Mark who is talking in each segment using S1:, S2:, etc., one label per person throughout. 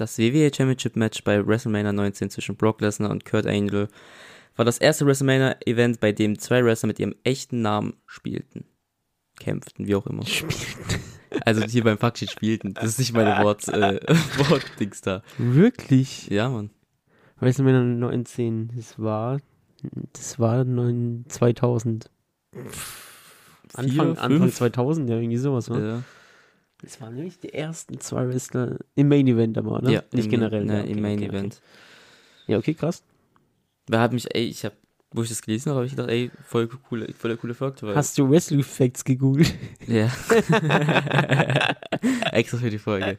S1: Das WWE Championship Match bei WrestleMania 19 zwischen Brock Lesnar und Kurt Angle war das erste WrestleMania-Event, bei dem zwei Wrestler mit ihrem echten Namen spielten. Kämpften, wie auch immer.
S2: Spielten.
S1: Also hier beim Faktsheet spielten. Das ist nicht meine Wort, äh, Wortdings da.
S2: Wirklich?
S1: Ja, Mann.
S2: WrestleMania 19, das war, das war 9, 2000. Anfang, Anfang
S1: fünf?
S2: 2000, ja, irgendwie sowas, ne?
S1: Ja.
S2: Das waren nämlich die ersten zwei Wrestler im Main Event aber, ne?
S1: Ja,
S2: Nicht
S1: im,
S2: generell.
S1: Ne,
S2: ja, okay,
S1: im Main
S2: okay,
S1: Event.
S2: Okay. Ja, okay, krass.
S1: Da hat mich, ey, ich hab, wo ich das gelesen habe, habe ich gedacht, ey, voll coole, voll coole Fakt.
S2: Hast du Wrestling Facts gegoogelt?
S1: Ja. Extra für die Folge.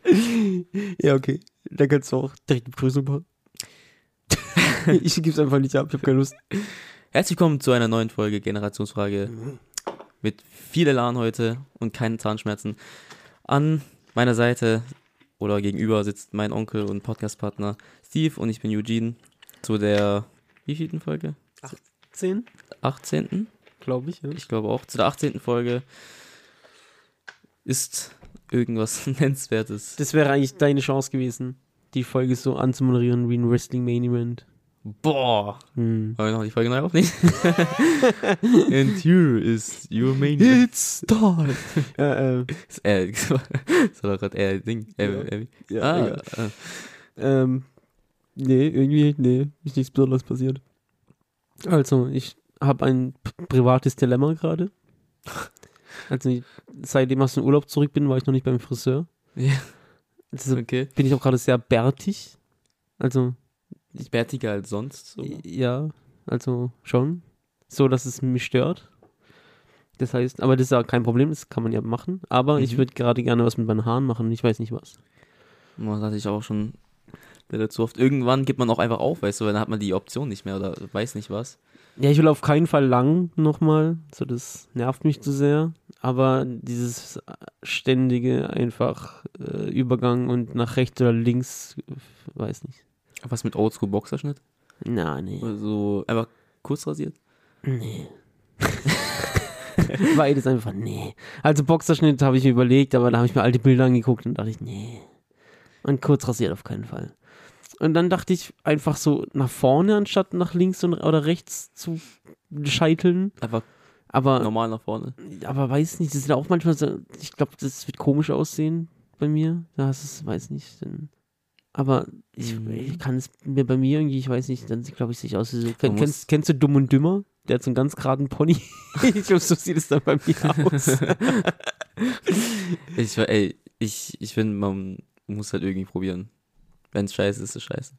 S2: ja, okay. Dann kannst du auch direkt die Begrüßung machen. ich gebe es einfach nicht ab, ich habe keine Lust.
S1: Herzlich willkommen zu einer neuen Folge Generationsfrage mit viel Elan heute und keinen Zahnschmerzen. An meiner Seite oder gegenüber sitzt mein Onkel und Podcastpartner Steve und ich bin Eugene zu der wievielten Folge?
S2: 10,
S1: 18.
S2: glaube ich. Ja.
S1: Ich glaube auch. Zu der 18. Folge ist irgendwas Nennenswertes.
S2: Das wäre eigentlich deine Chance gewesen, die Folge so anzumoderieren wie ein Wrestling Main Event.
S1: Boah!
S2: Hm.
S1: Wollen wir noch die Folge neu aufnehmen? And here is your main
S2: It's time! ja, äh,
S1: Äh, das war doch gerade eher Ding. Äh,
S2: Ja.
S1: äh,
S2: ja,
S1: ah,
S2: egal.
S1: äh,
S2: Ähm, nee, irgendwie, nee, ist nichts Besonderes passiert. Also, ich habe ein privates Dilemma gerade. Also, seitdem ich aus dem Urlaub zurück bin, war ich noch nicht beim Friseur.
S1: ja,
S2: Also,
S1: okay.
S2: bin ich auch gerade sehr bärtig. Also,
S1: Bärtiger als sonst. So.
S2: ja, also schon. So, dass es mich stört. Das heißt, aber das ist ja kein Problem, das kann man ja machen. Aber ich
S1: Mhm.
S2: würde gerade gerne was mit meinen Haaren machen und ich weiß nicht was.
S1: Man hatte ich auch schon dazu oft. Irgendwann gibt man auch einfach auf, weißt du, weil dann hat man die Option nicht mehr oder weiß nicht was.
S2: Ja, ich will auf keinen Fall lang nochmal. So, das nervt mich zu sehr. Aber dieses ständige einfach äh, Übergang und nach rechts oder links, weiß nicht.
S1: Was mit Oldschool Boxerschnitt?
S2: Na, nee.
S1: So einfach kurz rasiert?
S2: Nee. Beides einfach, nee. Also Boxerschnitt habe ich mir überlegt, aber da habe ich mir alte Bilder angeguckt und dachte ich, nee. Und kurz rasiert auf keinen Fall. Und dann dachte ich einfach so nach vorne anstatt nach links und, oder rechts zu scheiteln.
S1: Einfach
S2: Aber
S1: normal nach vorne.
S2: aber weiß nicht, das ist ja auch manchmal so, ich glaube, das wird komisch aussehen bei mir. Das ist, weiß nicht. Dann, aber ich,
S1: Mhm.
S2: ich kann es mir bei mir irgendwie, ich weiß nicht, dann glaube ich, sich aus. kenn, kennst, kennst du Dumm und Dümmer? Der hat so einen ganz geraden Pony. ich glaube, so sieht es dann bei mir aus.
S1: Ich, ey, ich, ich finde, man muss halt irgendwie probieren. Wenn es scheiße ist, ist es scheiße.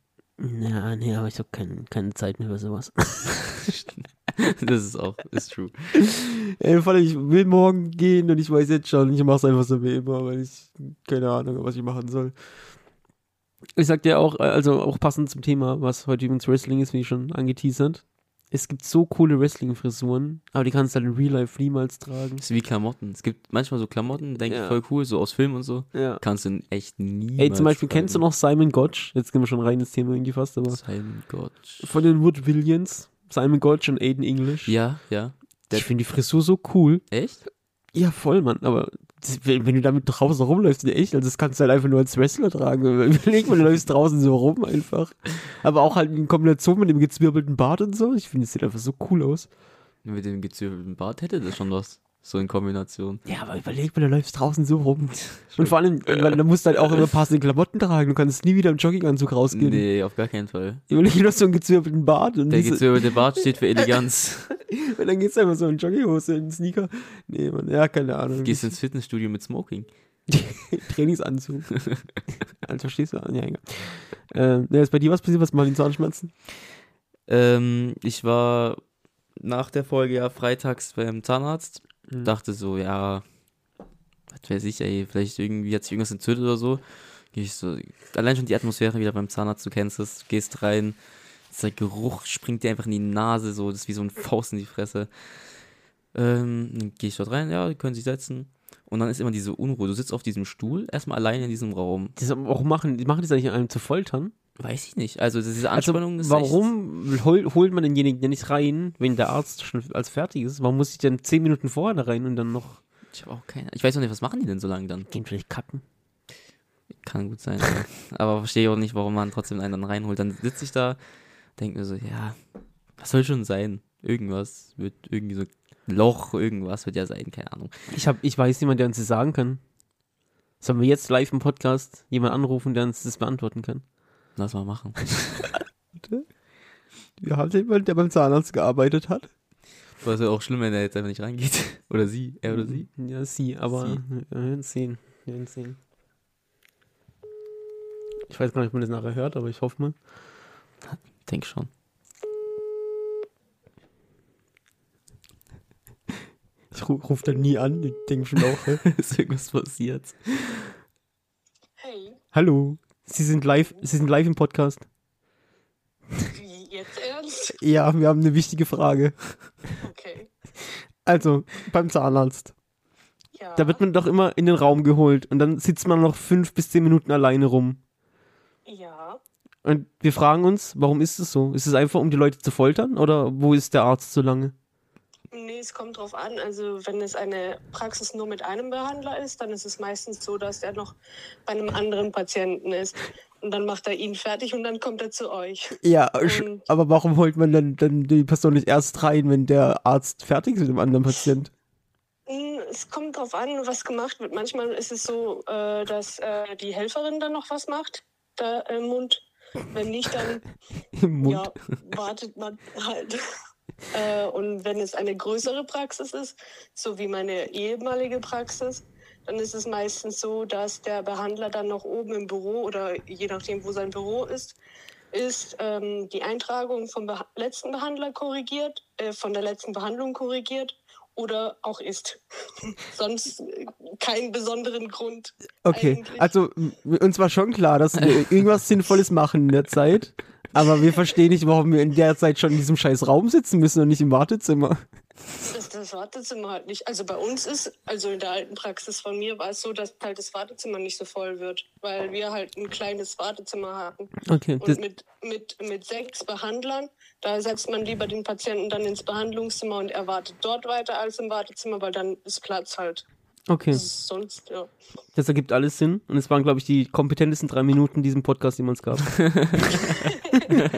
S2: ja, nee, aber ich habe kein, keine Zeit mehr für sowas.
S1: das ist auch, ist true.
S2: Ey, vor allem, ich will morgen gehen und ich weiß jetzt schon, ich mache es einfach so wie immer, weil ich keine Ahnung habe, was ich machen soll. Ich sag dir auch, äh, also auch passend zum Thema, was heute übrigens Wrestling ist, wie ich schon angeteasert. Es gibt so coole Wrestling-Frisuren, aber die kannst du halt in Real Life niemals tragen.
S1: Das ist wie Klamotten. Es gibt manchmal so Klamotten, denke
S2: Ja.
S1: ich, voll cool, so aus Film und so.
S2: Ja.
S1: Kannst du echt nie.
S2: Ey, zum Beispiel, kennst du noch Simon Gotch? Jetzt gehen wir schon rein ins Thema irgendwie fast, aber
S1: Sein Gott.
S2: von den Wood Williams, Simon Gotch und Aiden English.
S1: Ja, ja. der-
S2: Ich finde die Frisur so cool.
S1: Echt?
S2: Ja, voll, Mann, aber wenn, du damit draußen rumläufst, echt, also das kannst du halt einfach nur als Wrestler tragen. Überleg mal, du läufst draußen so rum einfach. Aber auch halt in Kombination mit dem gezwirbelten Bart und so. Ich finde, es sieht einfach so cool aus.
S1: Mit dem gezwirbelten Bart hätte das schon was. So in Kombination.
S2: Ja, aber überleg mal, du läufst draußen so rum. Und vor allem, weil du musst halt auch immer passende Klamotten tragen. Du kannst nie wieder im Jogginganzug rausgehen.
S1: Nee, auf gar keinen Fall.
S2: Überleg dir doch so einen gezwirbelten Bart. Und,
S1: Der gezwirbelte Bart steht für Eleganz.
S2: und dann gehst du einfach so in Jogginghose, in Sneaker. Nee, Mann, ja, keine Ahnung.
S1: Gehst ins Fitnessstudio mit Smoking.
S2: Trainingsanzug. also verstehst du? Ja, egal. Ähm, ja, ist bei dir was passiert, was mal den Zahnschmerzen?
S1: Ähm, ich war nach der Folge ja freitags beim Zahnarzt.
S2: Mhm.
S1: Dachte so, ja, was weiß ich, ey, vielleicht irgendwie hat sich irgendwas entzündet oder so. Geh ich so, allein schon die Atmosphäre wieder beim Zahnarzt, du kennst es, gehst rein, dieser Geruch springt dir einfach in die Nase, so, das ist wie so ein Faust in die Fresse. Ähm, dann gehe ich dort rein, ja, die können sich setzen. Und dann ist immer diese Unruhe. Du sitzt auf diesem Stuhl, erstmal allein in diesem Raum.
S2: Das auch machen, die machen das eigentlich einem zu foltern.
S1: Weiß ich nicht. Also diese
S2: Also,
S1: Anspannung ist
S2: warum hol, holt man denjenigen ja nicht rein, wenn der Arzt schon als fertig ist? Warum muss ich denn zehn Minuten vorher da rein und dann noch
S1: Echt, ich habe auch keine. Ich weiß auch nicht, was machen die denn so lange dann?
S2: gehen vielleicht kacken?
S1: Kann gut sein. ja. Aber verstehe auch nicht, warum man trotzdem einen dann reinholt. Dann sitze ich da, denke mir so, ja, was soll schon sein? Irgendwas wird irgendwie so Loch, irgendwas wird ja sein, keine Ahnung.
S2: Ich, hab, ich weiß jemand, der uns das sagen kann. Sollen wir jetzt live im Podcast jemanden anrufen, der uns das beantworten kann?
S1: Lass mal machen.
S2: Wir haben jemanden, der beim Zahnarzt gearbeitet hat.
S1: Aber es ist ja auch schlimm, wenn er jetzt einfach nicht reingeht. Oder sie, er oder sie.
S2: Ja, sie, aber
S1: Sie.
S2: wir werden sehen. Wir werden sehen. Ich weiß gar nicht, ob man das nachher hört, aber ich hoffe mal.
S1: Denk schon.
S2: Ich ru ruf dann nie an, ich denke schon auch.
S1: ist irgendwas passiert?
S3: Hey,
S2: Hallo, Sie sind live, Sie sind live im Podcast.
S3: jetzt ernst?
S2: Ja, wir haben eine wichtige Frage.
S3: Okay.
S2: Also, beim Zahnarzt.
S3: Ja.
S2: Da wird man doch immer in den Raum geholt und dann sitzt man noch fünf bis zehn Minuten alleine rum.
S3: ja.
S2: Und wir fragen uns, warum ist es so? Ist es einfach, um die Leute zu foltern oder wo ist der Arzt so lange?
S3: Nee, es kommt drauf an. Also, wenn es eine Praxis nur mit einem Behandler ist, dann ist es meistens so, dass er noch bei einem anderen Patienten ist. Und dann macht er ihn fertig und dann kommt er zu euch.
S2: Ja,
S3: Und-
S2: aber warum holt man dann, dann die Person nicht erst rein, wenn der Arzt fertig ist mit dem anderen Patient?
S3: Mm, Es kommt drauf an, was gemacht wird. Manchmal ist es so, äh, dass äh, die Helferin dann noch was macht, da im Mund. Wenn nicht, dann. Ja, wartet man halt. Äh, und wenn es eine größere Praxis ist, so wie meine ehemalige Praxis, dann ist es meistens so, dass der Behandler dann noch oben im Büro oder je nachdem, wo sein Büro ist, ist ähm, die Eintragung vom Beha letzten Behandler korrigiert, äh, von der letzten Behandlung korrigiert oder auch ist. Sonst äh, keinen besonderen Grund.
S2: Okay,
S3: eigentlich.
S2: also uns war schon klar, dass wir irgendwas Sinnvolles machen in der Zeit, aber wir verstehen nicht, warum wir in der Zeit schon in diesem scheiß Raum sitzen müssen und nicht im Wartezimmer.
S3: Das, das Wartezimmer halt nicht. Also bei uns ist, also in der alten Praxis von mir war es so, dass halt das Wartezimmer nicht so voll wird, weil wir halt ein kleines Wartezimmer hatten.
S2: Okay,
S3: Und mit, mit, mit sechs Behandlern, da setzt man lieber den Patienten dann ins Behandlungszimmer und er wartet dort weiter als im Wartezimmer, weil dann ist Platz halt.
S2: okay,
S3: Sonst, ja.
S2: das ergibt alles Sinn und es waren, glaube ich, die kompetentesten drei Minuten in diesem Podcast, die man es gab.
S3: Geil.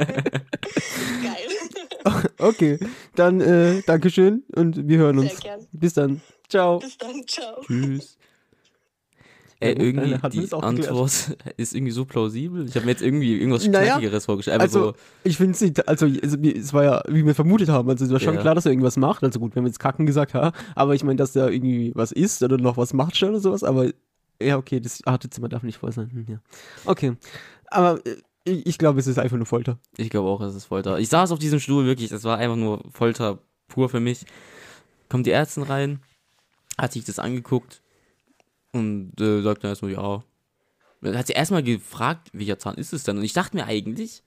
S2: Okay, dann äh, Dankeschön und wir hören
S3: Sehr
S2: uns.
S3: gern.
S2: Bis dann. Ciao.
S3: Bis dann, ciao.
S1: Tschüss. Ey,
S2: Ja,
S1: irgendwie, die
S2: auch geklärt.
S1: Antwort ist irgendwie so plausibel. Ich habe mir jetzt irgendwie irgendwas
S2: Naja,
S1: Knackigeres vorgestellt.
S2: Also,
S1: so,
S2: ich finde es nicht, also, also es war ja, wie wir vermutet haben, also es war schon
S1: Ja.
S2: klar, dass er irgendwas macht. Also gut, wir haben jetzt Kacken gesagt, ja, aber ich meine, dass er irgendwie was isst oder noch was macht schon oder sowas, aber ja, okay, das Wartezimmer darf nicht voll sein. Hm, ja. Okay, aber äh, ich, ich glaube, es ist einfach nur Folter.
S1: ich glaube auch, es ist Folter. Ich saß auf diesem Stuhl wirklich, das war einfach nur Folter pur für mich. Kommt die Ärztin rein, hat sich das angeguckt und äh, sagt dann erstmal, ja. Dann hat sie erstmal gefragt, welcher Zahn ist es denn? Und ich dachte mir eigentlich,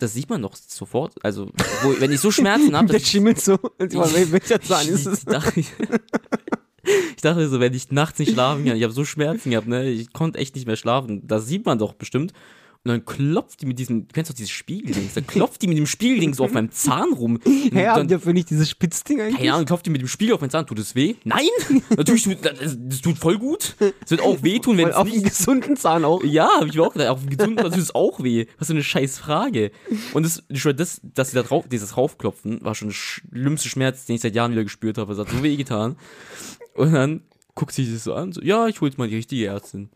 S1: das sieht man doch sofort. Also, wo, wenn ich so Schmerzen habe,
S2: Der schimmelt so. Wel- welcher Zahn ist es?
S1: Ich dachte, ich dachte so, wenn ich nachts nicht schlafen kann, ich habe so Schmerzen gehabt, ne? Ich konnte echt nicht mehr schlafen. Das sieht man doch bestimmt. Und dann klopft die mit diesem, du kennst doch dieses Spiegeldings, dann klopft die mit dem Spiegelding so auf meinem Zahn rum. Und
S2: Hä,
S1: dann,
S2: habt ihr für nicht dieses Spitzding eigentlich?
S1: keine Ahnung, klopft die mit dem Spiegel auf meinen Zahn. Tut es weh? Nein! Natürlich, das, das tut voll gut. Es wird auch wehtun, wenn es
S2: auf einen gesunden Zahn auch.
S1: Ja, habe ich mir auch gedacht. Auf dem gesunden tut es auch weh. Was für eine scheiß Frage. Und das, das, dass sie da drauf, dieses Raufklopfen, war schon der schlimmste Schmerz, den ich seit Jahren wieder gespürt habe. Es hat so weh getan. Und dann guckt sie sich so an, so, ja, ich hol jetzt mal die richtige Ärztin.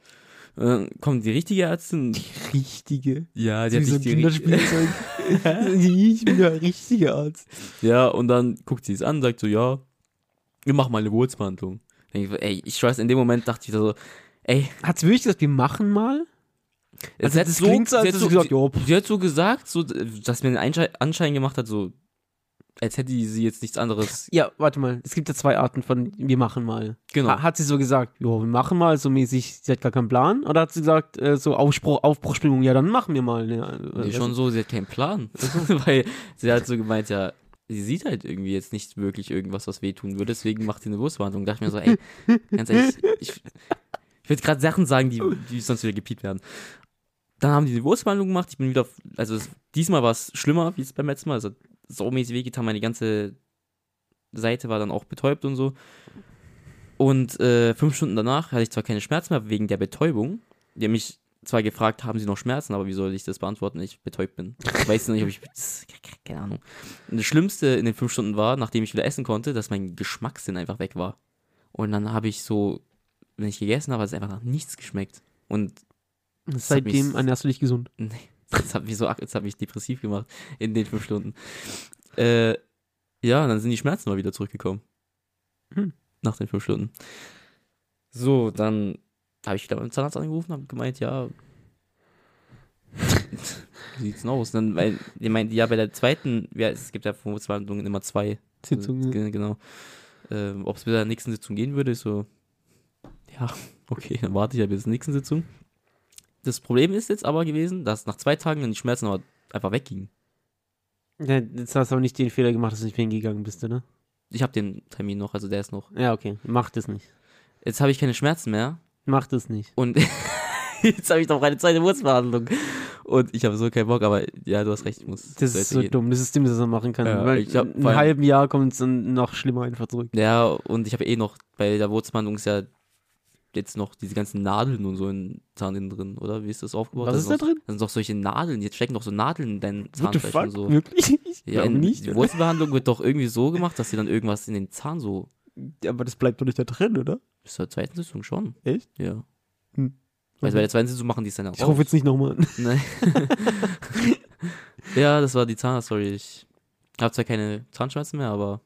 S1: Und dann kommt die richtige Ärztin.
S2: Richtige.
S1: Ja,
S2: So
S1: die hat
S2: so
S1: die
S2: Kinderspielzeug. ich bin der richtige Arzt.
S1: Ja, und dann guckt sie es an, sagt so, ja, wir machen mal eine Wurzbehandlung. Denk ich, so, ey, ich weiß, in dem Moment dachte ich so, ey,
S2: Hat's wirklich gesagt, wir machen mal?
S1: es
S2: Also
S1: hat
S2: das
S1: so,
S2: so, als
S1: sie hat so,
S2: sie gesagt, pff.
S1: sie hat so gesagt, so, dass mir einen Einschei- Anschein gemacht hat, so, als hätte sie jetzt nichts anderes.
S2: Ja, warte mal. Es gibt ja zwei Arten von wir machen mal.
S1: Genau.
S2: Ha- Hat sie so gesagt, jo, wir machen mal, so mäßig, sie hat gar keinen Plan? Oder hat sie gesagt, äh, so Aufspruch, Aufbruchstimmung, ja, dann machen wir mal. Äh,
S1: Nee, schon so, sie hat keinen Plan. Weil sie hat so gemeint, ja, sie sieht halt irgendwie jetzt nicht wirklich irgendwas, was wehtun würde, deswegen macht sie eine. Da dachte ich mir so, ey, ganz ehrlich, ich, ich würde gerade Sachen sagen, die, die sonst wieder gepiept werden. Dann haben die die Wurstbehandlung gemacht, ich bin wieder, also es, diesmal war es schlimmer, wie es beim letzten Mal, also saumäßig wehgetan, meine ganze Seite war dann auch betäubt und so. Und äh, fünf Stunden danach hatte ich zwar keine Schmerzen mehr wegen der Betäubung, die haben mich zwar gefragt, haben sie noch Schmerzen, aber wie soll ich das beantworten, wenn ich betäubt bin? Ich weiß nicht, ob ich, keine Ahnung. Und das Schlimmste in den fünf Stunden war, nachdem ich wieder essen konnte, dass mein Geschmackssinn einfach weg war. Und dann habe ich so, wenn ich gegessen habe, hat es einfach nach nichts geschmeckt. Und
S2: Seitdem
S1: mich-
S2: ernährst du dich gesund.
S1: Nee, das hat mich so, das hat mich depressiv gemacht in den fünf Stunden. Äh, ja, dann sind die Schmerzen mal wieder zurückgekommen.
S2: Hm.
S1: Nach den fünf Stunden. So, dann habe ich wieder beim Zahnarzt angerufen, habe gemeint, ja, wie sieht's denn aus? Dann, weil, die meint, ja, bei der zweiten, ja, es gibt ja Vermutungsverhandlungen immer zwei
S2: Sitzungen.
S1: Ge- Genau. Ähm, Ob es bei der nächsten Sitzung gehen würde, ist so, ja, okay, dann warte ich ja bis zur nächsten Sitzung. Das Problem ist jetzt aber gewesen, dass nach zwei Tagen dann die Schmerzen aber einfach weggingen.
S2: Ja, jetzt hast du aber nicht den Fehler gemacht, dass du nicht mehr hingegangen bist, oder?
S1: Ich habe den Termin noch, also der ist noch.
S2: Ja, okay. Mach das nicht.
S1: Jetzt habe ich keine Schmerzen mehr
S2: Mach das nicht.
S1: und jetzt habe ich noch eine zweite Wurzelbehandlung. Und ich habe so keinen Bock, aber ja, du hast recht, ich muss
S2: Das ist so
S1: gehen.
S2: dumm. Das ist dumm, dass er machen kann.
S1: Ja,
S2: weil
S1: ich hab
S2: in einem halben Jahr kommt es dann noch schlimmer einfach zurück.
S1: Ja, und ich habe eh noch, bei der Wurzelbehandlung ist ja jetzt noch diese ganzen Nadeln und so in Zahn innen drin, oder? Wie ist das aufgebaut?
S2: Was ist da
S1: noch,
S2: drin?
S1: Da sind doch solche Nadeln, jetzt stecken doch so Nadeln in deinen Zahnfleisch und so.
S2: Wirklich? Ich
S1: Ja, in,
S2: nicht.
S1: die? Wurzelbehandlung wird doch irgendwie so gemacht, dass sie dann irgendwas in den Zahn so.
S2: Ja, aber das bleibt doch nicht da drin, oder?
S1: Bis zur zweiten Sitzung schon.
S2: Echt?
S1: Ja.
S2: Hm.
S1: Also bei der zweiten Sitzung machen die es dann auch.
S2: Ich rufe jetzt nicht nochmal an.
S1: Nee. ja, das war die Zahnarztstory. Ich habe zwar keine Zahnschmerzen mehr, aber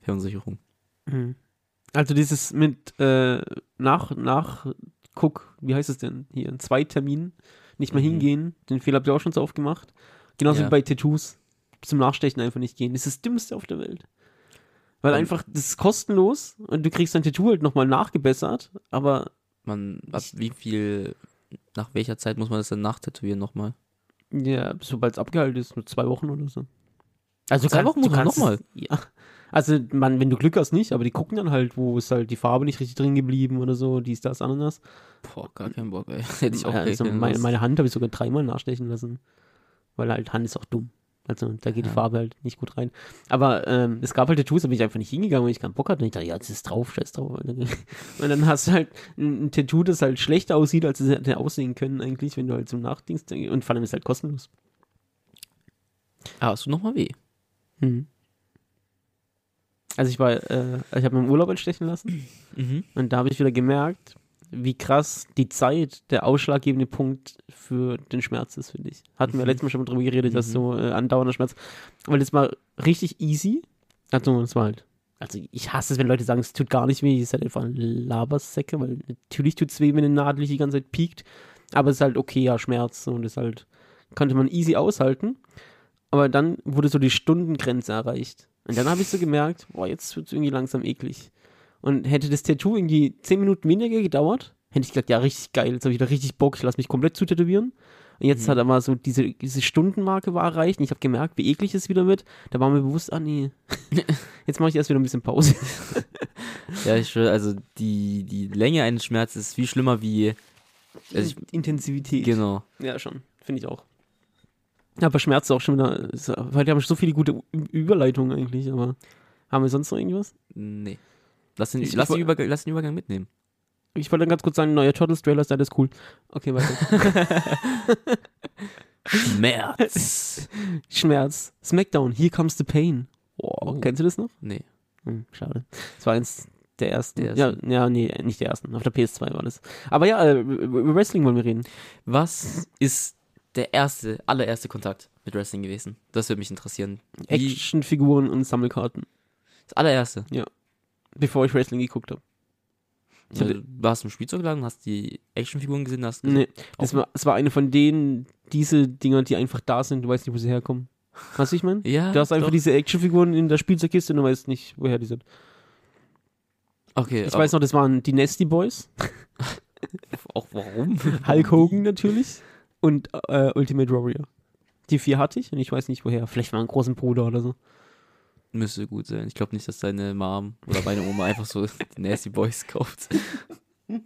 S1: Verunsicherung.
S2: Mhm. Also dieses mit äh, nach, nach, guck, wie heißt es denn hier, in zwei Terminen nicht mal
S1: Mhm.
S2: hingehen, den Fehler habt ihr auch schon so oft gemacht. Genauso
S1: Ja.
S2: wie bei Tattoos, zum Nachstechen einfach nicht gehen. Das ist das Dümmste auf der Welt. Weil
S1: Und-
S2: einfach, das ist kostenlos und du kriegst dein Tattoo halt nochmal nachgebessert, aber
S1: Man, ab wie viel, nach welcher Zeit muss man das dann nachtätowieren nochmal?
S2: ja, sobald es abgehalten ist, nur zwei Wochen oder so. Also
S1: man
S2: kannst
S1: noch
S2: es- Ja. Also, man, wenn du Glück hast, nicht, aber die gucken dann halt, wo ist halt die Farbe nicht richtig drin geblieben oder so, dies, das, Ananas.
S1: Boah, gar keinen Bock, ey. Hätte ich auch
S2: Ja, also meine, meine Hand habe ich sogar dreimal nachstechen lassen. Weil halt Hand ist auch dumm. Also da geht die
S1: Ja.
S2: Farbe halt nicht gut rein. Aber ähm, es gab halt Tattoos, da bin ich einfach nicht hingegangen, weil ich keinen Bock hatte. Und ich dachte, ja, das ist drauf, scheiß drauf. Und dann hast du halt ein, ein Tattoo, das halt schlechter aussieht, als es hätte aussehen können eigentlich, wenn du halt zum Nachdingst. Und vor allem ist halt kostenlos.
S1: Ah, hast du nochmal weh?
S2: Mhm. Also ich war, äh, ich habe mir im Urlaub entstechen lassen.
S1: Mhm.
S2: Und da habe ich wieder gemerkt, wie krass die Zeit der ausschlaggebende Punkt für den Schmerz ist, finde ich. Hatten wir
S1: Mhm.
S2: letztes Mal schon mal drüber geredet, dass
S1: Mhm.
S2: so äh, andauernder Schmerz. Weil das war richtig easy. Also, das war halt. Also, ich hasse es, wenn Leute sagen, es tut gar nicht weh. Das ist halt einfach ein Labersäcke, weil natürlich tut es weh, wenn eine Nadel die ganze Zeit piekt. Aber es ist halt okay, ja, Schmerz. Und das halt, konnte man easy aushalten. Aber dann wurde so die Stundengrenze erreicht. Und dann habe ich so gemerkt, boah, jetzt wird es irgendwie langsam eklig. Und hätte das Tattoo irgendwie 10 Minuten weniger gedauert, hätte ich gesagt, ja, richtig geil, jetzt habe ich da richtig Bock, ich lasse mich komplett zutätowieren. Und jetzt
S1: Mhm.
S2: hat aber so diese, diese Stundenmarke war erreicht und ich habe gemerkt, wie eklig es wieder wird. Da war mir bewusst, ah nee, jetzt mache ich erst wieder ein bisschen Pause.
S1: Ja, ich schwöre, also die, die Länge eines Schmerzes ist viel schlimmer wie. Also ich,
S2: Intensivität.
S1: genau.
S2: Ja, schon, finde ich auch. Aber Schmerz ist auch schon wieder, ist- weil wir haben so viele gute Überleitungen eigentlich, aber haben wir sonst noch irgendwas?
S1: Nee. Lass den,
S2: Ich-
S1: lass,
S2: ich
S1: den Übergang, lass den Übergang mitnehmen.
S2: Ich wollte dann ganz kurz sagen, neuer Turtles-Trailer ist alles cool. Okay, weiter.
S1: Schmerz.
S2: Schmerz. Smackdown, Here Comes the Pain.
S1: Oh.
S2: kennst du das noch?
S1: nee.
S2: Hm, schade. Das war eins der ersten.
S1: Der
S2: ja,
S1: ersten.
S2: ja, nee, nicht der ersten. Auf der PS2 war das. Aber ja, äh, über Wrestling wollen wir reden.
S1: Was ist der erste, allererste Kontakt mit Wrestling gewesen? Das würde mich interessieren. Wie,
S2: Actionfiguren und Sammelkarten.
S1: das allererste.
S2: Bevor ich Wrestling geguckt habe. Ich hatte-
S1: du warst im Spielzeugladen, hast die Actionfiguren gesehen, hast gesagt,
S2: Nee, das war, das war eine von denen, diese Dinger, die einfach da sind, du weißt nicht, wo sie herkommen. Weißt du, ich meine?
S1: Ja,
S2: Du hast einfach
S1: doch.
S2: diese Actionfiguren in der Spielzeugkiste und du weißt nicht, woher die sind.
S1: Okay,
S2: Ich weiß noch, das waren die Nasty Boys,
S1: auch warum.
S2: Hulk Hogan natürlich und äh, Ultimate Warrior. Die vier hatte ich und ich weiß nicht woher. Vielleicht war ein großen Bruder oder so.
S1: Müsste gut sein. Ich glaube nicht, dass deine Mom oder meine Oma einfach so die Nasty Boys kauft.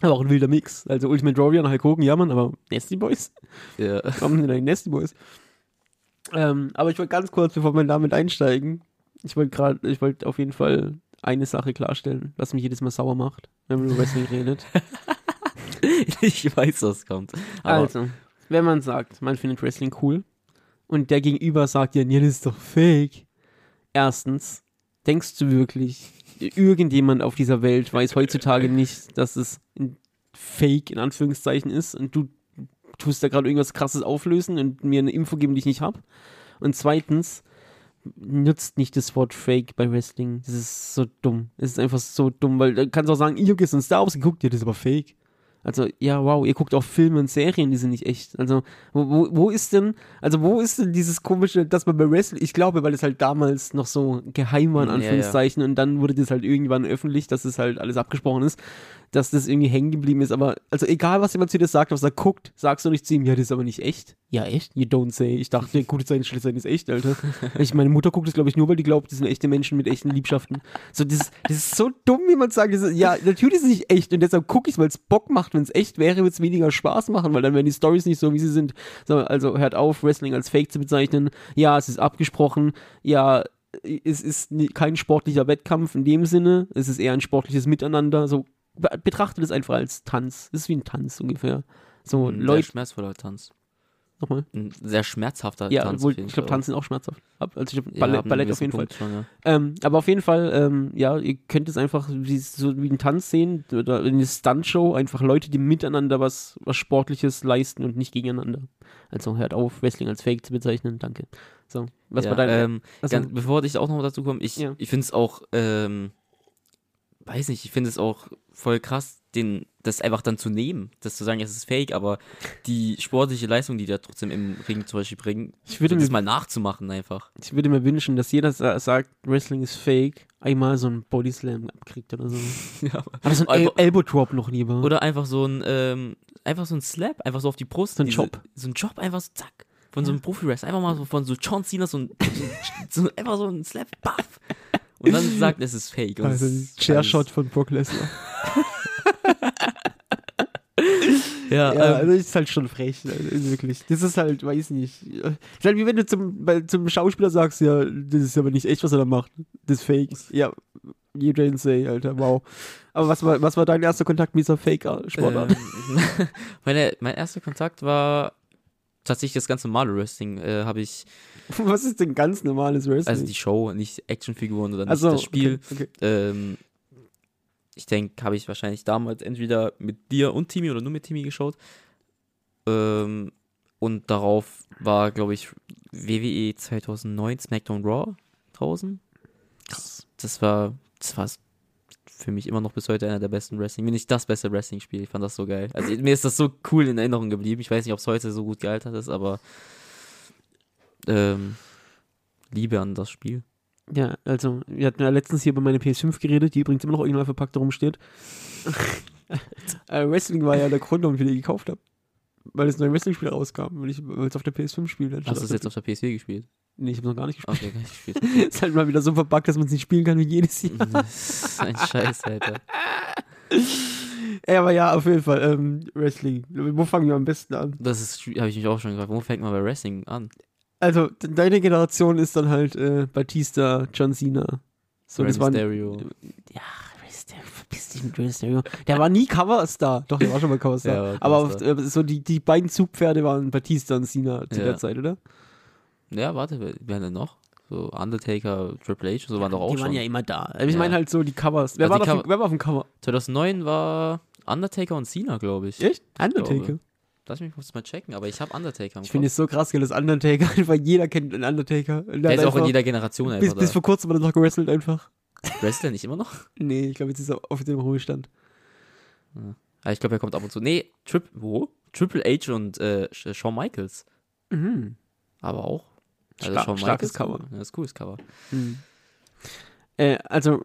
S2: Aber auch ein wilder Mix. Also Ultimate Warrior und Hulk Hogan, ja Mann, aber Nasty Boys?
S1: Ja.
S2: Sind eigentlich Nasty Boys? Ähm, aber ich wollte ganz kurz, bevor wir damit einsteigen, ich wollte gerade, ich wollte auf jeden Fall eine Sache klarstellen, was mich jedes Mal sauer macht, wenn man über Wrestling redet.
S1: ich weiß, was kommt. Aber
S2: also, wenn man sagt, man findet Wrestling cool und der Gegenüber sagt ja, nee, das ist doch fake. Erstens, denkst du wirklich, irgendjemand auf dieser Welt weiß heutzutage nicht, dass es Fake in Anführungszeichen ist und du tust da gerade irgendwas krasses auflösen und mir eine Info geben, die ich nicht habe? Und zweitens, nutzt nicht das Wort Fake bei Wrestling. Das ist so dumm. Es ist einfach so dumm, weil du kannst auch sagen, ich habe gestern Star Wars geguckt, ja, das ist aber Fake. Also, ja, wow, ihr guckt auch Filme und Serien, die sind nicht echt. Also, wo, wo, wo ist denn, also, wo ist denn dieses komische, dass man bei Wrestling, ich glaube, weil es halt damals noch so geheim war, in
S1: Ja, ja.
S2: Anführungszeichen, und dann wurde das halt irgendwann öffentlich, dass es halt alles abgesprochen ist, dass das irgendwie hängen geblieben ist. Aber, also, egal, was jemand zu dir sagt, was er guckt, sagst du nicht zu ihm, ja, das ist aber nicht echt. Ja, echt? You don't say. Ich dachte, gute Zeit, schlechte Zeit ist echt, Alter. Ich, meine Mutter guckt das, glaube ich, nur, weil die glaubt, das sind echte Menschen mit echten Liebschaften. So, das, ist- das ist so dumm, wie man sagt, ist, ja, natürlich ist es nicht echt und deshalb gucke ich es, weil es Bock macht. Wenn es echt wäre, würde es weniger Spaß machen, weil dann wären die Stories nicht so, wie sie sind. So, also hört auf, Wrestling als Fake zu bezeichnen. Ja, es ist abgesprochen. Ja, es ist kein sportlicher Wettkampf in dem Sinne. Es ist eher ein sportliches Miteinander. So, betrachtet es einfach als Tanz. Es ist wie ein Tanz ungefähr. So,
S1: ein sehr
S2: Leute,
S1: schmerzvoller Tanz.
S2: nochmal.
S1: Ein sehr schmerzhafter
S2: Ja,
S1: Tanz.
S2: obwohl, ich glaube,
S1: Fall.
S2: Tanzen auch schmerzhaft. Also ich glaub,
S1: Ja,
S2: Ballett,
S1: einem
S2: Ballett auf jeden Fall.
S1: Punkt Schon, ja.
S2: Ähm, aber auf jeden Fall, ähm, ja, ihr könnt es einfach wie, so wie einen Tanz sehen oder eine Stuntshow, einfach Leute, die miteinander was, was Sportliches leisten und nicht gegeneinander. Also hört auf, Wrestling als Fake zu bezeichnen, danke. So, was
S1: ja,
S2: war dein...
S1: ähm,
S2: also,
S1: ganz, bevor ich auch noch dazu komme, ich,
S2: Ja.
S1: ich finde es auch, ähm, weiß nicht, ich finde es auch voll krass, den, das einfach dann zu nehmen, das zu sagen, es ist fake, aber die sportliche Leistung, die die da trotzdem im Ring zum Beispiel bringen,
S2: ich, würde
S1: so das
S2: mir,
S1: mal nachzumachen einfach.
S2: ich würde mir wünschen, dass jeder sa sagt, Wrestling ist Fake, einmal so einen Bodyslam abkriegt oder so.
S1: Ja.
S2: Aber so ein El
S1: Einfach-
S2: Elbow Drop noch lieber.
S1: Oder einfach so ein, ähm, einfach so ein Slap, einfach so auf die Brust.
S2: So ein
S1: diese-
S2: Job.
S1: So ein Job, einfach so zack. Von so einem Profi-Wrestler. Einfach mal so von so John Cena, so ein, so, ein- einfach so ein Slap, baff. Und dann sagt, es ist fake.
S2: Also ein Chairshot von Brock Lesnar.
S1: Ja,
S2: Ja,
S1: ähm,
S2: also ist halt schon frech, also wirklich. Das ist halt, weiß nicht. Ist halt wie wenn du zum, bei, zum Schauspieler sagst, ja, das ist aber nicht echt, was er da macht. Das ist fake. Ja, you don't say, Alter, wow. Aber was war, was war dein erster Kontakt mit dieser Fake-Sportart?
S1: Ähm, mein erster Kontakt war tatsächlich das ganz normale Wrestling. Äh, Habe ich,
S2: was ist denn ganz normales Wrestling?
S1: also die Show, nicht Actionfiguren oder nicht
S2: Also,
S1: das Spiel.
S2: Okay, okay.
S1: Ähm, ich denke, habe ich wahrscheinlich damals entweder mit dir und Timmy oder nur mit Timmy geschaut. Ähm, und darauf war, glaube ich, WWE 2009 SmackDown Raw draußen. Das, das war, das war für mich immer noch bis heute einer der besten Wrestling, wenn nicht das beste Wrestling-Spiel. Ich fand das so geil. Also mir ist das so cool in Erinnerung geblieben. Ich weiß nicht, ob es heute so gut gealtert ist, aber ähm, Liebe an das Spiel.
S2: Ja, also, wir hatten ja letztens hier über meine PS5 geredet, die übrigens immer noch original verpackt rumsteht. äh, Wrestling war ja der Grund, warum ich die gekauft habe. Weil das neue Wrestling-Spiel rauskam, weil ich es auf der PS5 spielt. anstatt
S1: Hast du es jetzt auf der PS4 gespielt?
S2: Nee, ich habe noch gar nicht gespielt.
S1: Okay, gar nicht gespielt.
S2: ist halt mal wieder so verpackt, dass man es nicht spielen kann wie jedes Jahr.
S1: Das ist ein Scheiß, Alter.
S2: Ey, aber ja, auf jeden Fall, ähm, Wrestling. Wo fangen wir am besten an?
S1: Das ist, habe ich mich auch schon gefragt. Wo fängt man bei Wrestling an?
S2: Also, de- deine Generation ist dann halt äh, Batista, John Cena. So,
S1: Rey
S2: das waren.
S1: Mysterio.
S2: Ja, Rey Mysterio, verpiss dich mit Rey Mysterio. Der war nie Coverstar. Doch, der war schon mal Coverstar.
S1: Ja,
S2: aber
S1: Coverstar.
S2: äh, so die, die beiden Zugpferde waren Batista und Cena zu
S1: Ja.
S2: der Zeit, oder?
S1: Ja, warte, wer, wer denn noch? So Undertaker, Triple H und so waren doch auch
S2: die
S1: schon.
S2: waren ja immer da. Ich
S1: Ja.
S2: meine halt so die Covers. Wer,
S1: Also
S2: war,
S1: die
S2: auf,
S1: Cover-
S2: dem- wer war auf dem Cover?
S1: 2009 war Undertaker und Cena, glaube ich.
S2: Echt? Undertaker.
S1: glaube. Lass mich kurz mal checken, aber ich habe Undertaker im
S2: Ich finde es so krass, dass Undertaker einfach jeder kennt einen Undertaker. Und
S1: Der
S2: hat
S1: ist auch in
S2: einfach-
S1: jeder Generation
S2: bis,
S1: einfach
S2: bis vor kurzem hat er noch gewrestelt einfach.
S1: da. Wrestler nicht immer noch?
S2: Nee, ich glaube, jetzt ist er offiziell im Ruhestand.
S1: Ah, ich glaube, er kommt ab und zu. Nee, Trip, wo? Triple H und äh, Sh- Shawn Michaels.
S2: Mhm.
S1: Aber auch. Also
S2: Star-
S1: Shawn
S2: starkes
S1: Michaels,
S2: Cover.
S1: Ja, das ist cooles Cover.
S2: Mhm. Äh, also,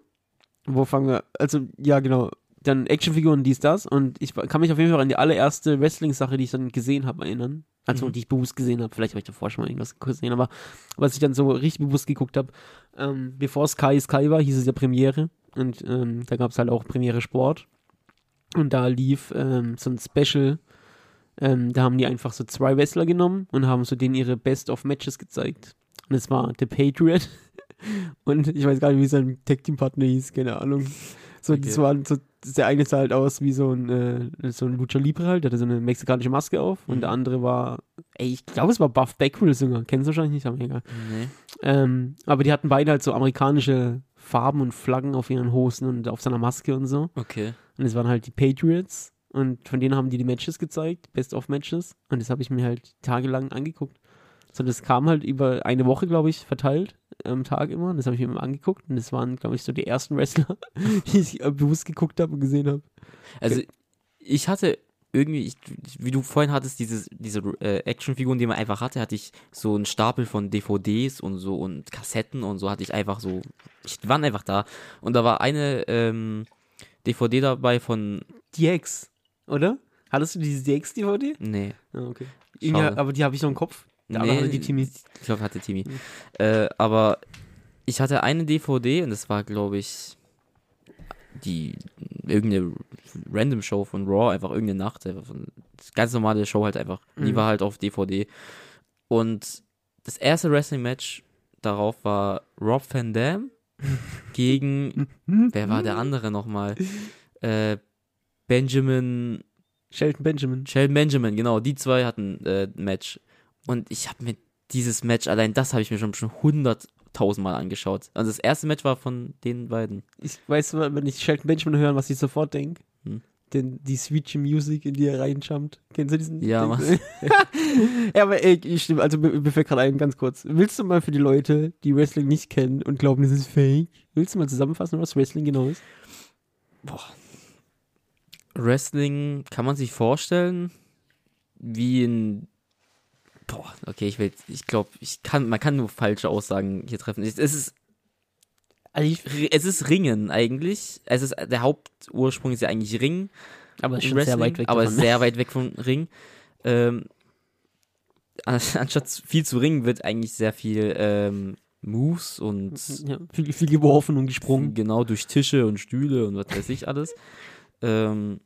S2: wo fangen wir? Also, ja, genau. Dann Actionfiguren, dies, das. Und ich kann mich auf jeden Fall an die allererste Wrestling-Sache, die ich dann gesehen habe, erinnern. Also,
S1: Mhm.
S2: die ich bewusst gesehen habe. Vielleicht habe ich davor schon mal irgendwas gesehen, aber was ich dann so richtig bewusst geguckt habe, ähm, bevor Sky Sky war, hieß es ja Premiere. Und ähm, da gab es halt auch Premiere Sport. Und da lief ähm, so ein Special. Ähm, da haben die einfach so zwei Wrestler genommen und haben so denen ihre Best-of-Matches gezeigt. Und es war The Patriot und ich weiß gar nicht, wie sein Tag-Team-Partner hieß, keine Ahnung. So,
S1: Okay.
S2: das waren so, der eine sah halt aus wie so ein, äh, so ein Lucha Libre halt, der hatte so eine mexikanische Maske auf und
S1: Mhm.
S2: der andere war, ey, ich glaube, es war Buff Bagwell sogar. Kennst du wahrscheinlich nicht, aber egal.
S1: Nee.
S2: Ähm, aber die hatten beide halt so amerikanische Farben und Flaggen auf ihren Hosen und auf seiner Maske und so.
S1: Okay.
S2: Und es waren halt die Patriots. Und von denen haben die die Matches gezeigt, Best-of-Matches. Und das habe ich mir halt tagelang angeguckt. So, das kam halt über eine Woche, glaube ich, verteilt am Tag immer. Und das habe ich mir immer angeguckt. Und das waren, glaube ich, so die ersten Wrestler, die ich bewusst geguckt habe und gesehen habe.
S1: Also ich hatte irgendwie, ich, wie du vorhin hattest, dieses, diese äh, Actionfiguren, die man einfach hatte, hatte ich so einen Stapel von DVDs und so und Kassetten und so hatte ich einfach so, ich waren einfach da. Und da war eine ähm, DVD dabei von,
S2: DX, oder? Hattest du diese DX-DVD?
S1: nee,
S2: Ah, okay.
S1: Schade.
S2: aber die habe ich noch im Kopf. Der andere hatte die Timmy.
S1: Ich glaube, hatte Timmy. Äh, aber ich hatte eine DVD und das war, glaube ich, die irgendeine random Show von Raw, einfach irgendeine Nacht, einfach von, ganz normale Show halt einfach. Die
S2: Mhm.
S1: war halt auf DVD. Und das erste Wrestling-Match darauf war Rob Van Dam gegen, wer war der andere nochmal? Äh, Benjamin
S2: Shelton Benjamin.
S1: Sheldon Benjamin, genau, die zwei hatten äh, ein Match. Und ich habe mir dieses Match, allein das habe ich mir schon schon hunderttausendmal angeschaut. Also das erste Match war von den beiden.
S2: Ich weiß, wenn ich Shelton Benjamin höre, was ich sofort denke.
S1: Hm.
S2: Den, die Sweet Music, in die er reinjumpt. Kennst du diesen?
S1: Ja? Mann.
S2: ja, aber ey, ich stimme, also mir mir fällt gerade ein, ganz kurz. Willst du mal für die Leute, die Wrestling nicht kennen und glauben, das ist fake, willst du mal zusammenfassen, was Wrestling genau ist?
S1: Wrestling kann man sich vorstellen, wie ein. Boah, okay, ich will, ich glaube, ich kann, man kann nur falsche Aussagen hier treffen. Es ist,
S2: Also ich,
S1: es ist Ringen eigentlich. Es ist, der Hauptursprung ist ja eigentlich Ring.
S2: aber schon sehr weit weg
S1: aber
S2: davon.
S1: sehr weit weg vom Ring. Ähm, an- anstatt viel zu ringen, wird eigentlich sehr viel ähm, Moves und
S2: ja, viel, viel geworfen und gesprungen.
S1: genau durch Tische und Stühle und was weiß ich alles. Ähm,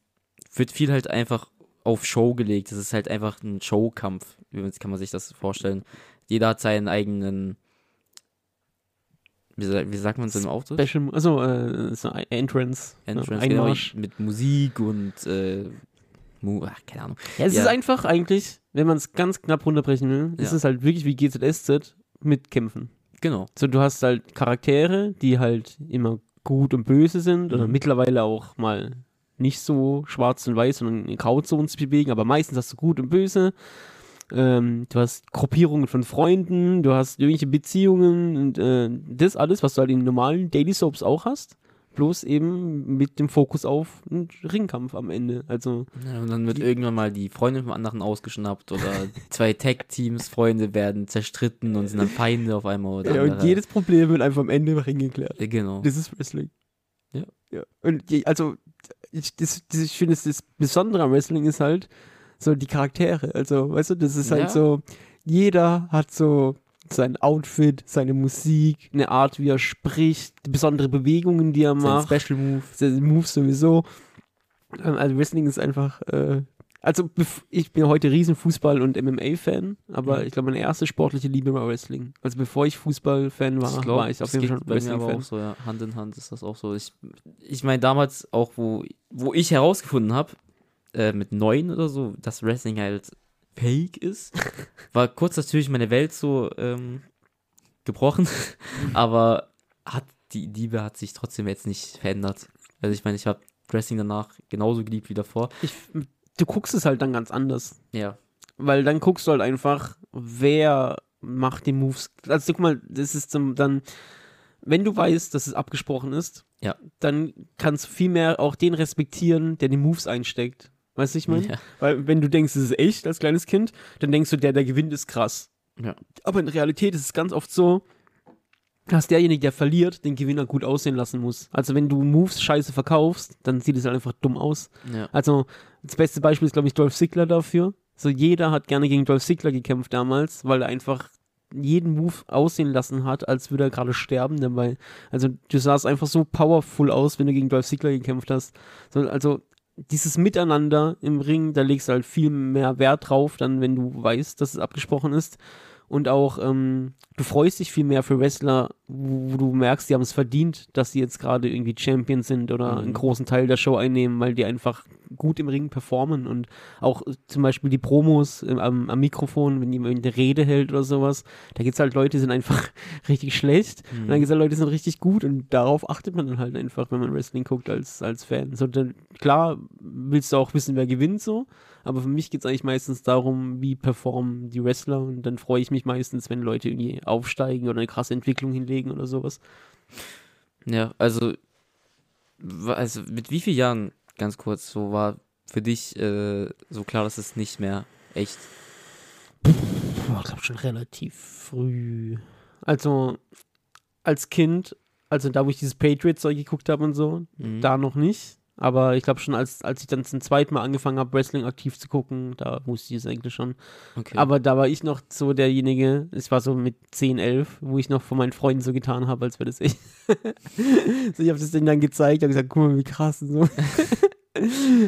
S1: wird viel halt einfach auf Show gelegt. Das ist halt einfach ein Showkampf. Wie kann man sich das vorstellen? Jeder hat seinen eigenen. Wie, wie sagt man es im Auftritt?
S2: Special, also äh, so Entrance,
S1: Entrance,
S2: ja,
S1: genau, mit Musik und äh, ach, keine Ahnung.
S2: Ja, es
S1: Ja.
S2: ist einfach eigentlich, wenn man es ganz knapp runterbrechen will, ist
S1: Ja.
S2: es halt wirklich wie GZSZ mit Kämpfen.
S1: Genau.
S2: So, du hast halt Charaktere, die halt immer gut und böse sind oder
S1: Mhm.
S2: mittlerweile auch mal nicht so schwarz und weiß, sondern in Grauzonen sich bewegen, aber meistens hast du gut und böse. Ähm, du hast Gruppierungen von Freunden, du hast irgendwelche Beziehungen und äh, das alles, was du halt in normalen Daily Soaps auch hast, bloß eben mit dem Fokus auf einen Ringkampf am Ende. Also,
S1: Ja, und dann wird irgendwann mal die Freundin vom anderen ausgeschnappt oder zwei Tag-Teams, Freunde werden zerstritten und sind dann Feinde auf einmal. Oder
S2: ja, und
S1: andere.
S2: jedes Problem wird einfach am Ende im Ring geklärt.
S1: Äh, Genau.
S2: Das ist Wrestling.
S1: Ja.
S2: ja. Und je, also, ich, das, das, ich finde, das, Besondere am Wrestling ist halt so die Charaktere. Also, weißt du, das ist halt
S1: Ja.
S2: so, jeder hat so sein Outfit, seine Musik, eine Art, wie er spricht, besondere Bewegungen, die er
S1: Sein
S2: macht,
S1: Special Move.
S2: seine Moves sowieso. Ähm, Also, Wrestling ist einfach, äh, also, ich bin heute riesen Fußball- und MMA-Fan, aber
S1: Mhm.
S2: ich glaube, meine erste sportliche Liebe war Wrestling. Also, bevor ich Fußball-Fan war,
S1: glaub,
S2: war ich auf jeden Fall Wrestling-Fan.
S1: auch so, ja. Hand in Hand ist das auch so. Ich, ich meine, damals auch, wo, wo ich herausgefunden habe, äh, mit neun oder so, dass Wrestling halt fake ist, war kurz natürlich meine Welt so ähm, gebrochen, aber hat die Liebe hat sich trotzdem jetzt nicht verändert. Also ich meine, ich habe Wrestling danach genauso geliebt wie davor.
S2: ich, du guckst es halt dann ganz anders.
S1: Ja.
S2: Weil dann guckst du halt einfach, wer macht die Moves. Also guck mal, das ist zum, dann, wenn du weißt, dass es abgesprochen ist,
S1: Ja.
S2: dann kannst du viel mehr auch den respektieren, der die Moves einsteckt. Weißt du, ich meine?
S1: Ja.
S2: Weil wenn du denkst, es ist echt als kleines Kind, dann denkst du, der, der gewinnt, ist krass.
S1: Ja.
S2: Aber in Realität ist es ganz oft so, dass derjenige, der verliert, den Gewinner gut aussehen lassen muss. Also wenn du Moves scheiße verkaufst, dann sieht es halt einfach dumm aus.
S1: ja.
S2: Also, das beste Beispiel ist, glaube ich, Dolph Ziggler dafür. So, jeder hat gerne gegen Dolph Ziggler gekämpft damals, weil er einfach jeden Move aussehen lassen hat, als würde er gerade sterben dabei. Also, du sahst einfach so powerful aus, wenn du gegen Dolph Ziggler gekämpft hast. So, also, dieses Miteinander im Ring, da legst du halt viel mehr Wert drauf, dann, wenn du weißt, dass es abgesprochen ist. Und auch, ähm, du freust dich viel mehr für Wrestler, wo, wo du merkst, die haben es verdient, dass sie jetzt gerade irgendwie Champions sind oder
S1: Mhm.
S2: einen großen Teil der Show einnehmen, weil die einfach gut im Ring performen und auch äh, zum Beispiel die Promos äh, am, am Mikrofon, wenn jemand eine Rede hält oder sowas, da gibt es halt Leute, die sind einfach richtig schlecht
S1: Mhm.
S2: und dann gibt es halt Leute, die sind richtig gut und darauf achtet man dann halt einfach, wenn man Wrestling guckt als, als Fan. So, dann, klar willst du auch wissen, wer gewinnt so, aber für mich geht es eigentlich meistens darum, wie performen die Wrestler und dann freue ich mich meistens, wenn Leute irgendwie aufsteigen oder eine krasse Entwicklung hinlegen oder sowas.
S1: Ja, also, also mit wie vielen Jahren, ganz kurz, so war für dich äh, so klar, dass es nicht mehr echt.
S2: Ich glaube schon relativ früh. Also als Kind, also da, wo ich dieses Patriots-Zeug geguckt habe und so,
S1: Mhm.
S2: da noch nicht. Aber ich glaube schon, als, als ich dann zum zweiten Mal angefangen habe, Wrestling aktiv zu gucken, da wusste ich es eigentlich schon.
S1: Okay.
S2: Aber da war ich noch so derjenige, es war so mit 10, 11, wo ich noch von meinen Freunden so getan habe, als wäre das ich. so, ich habe das denen dann gezeigt, habe gesagt, guck mal, wie krass und so.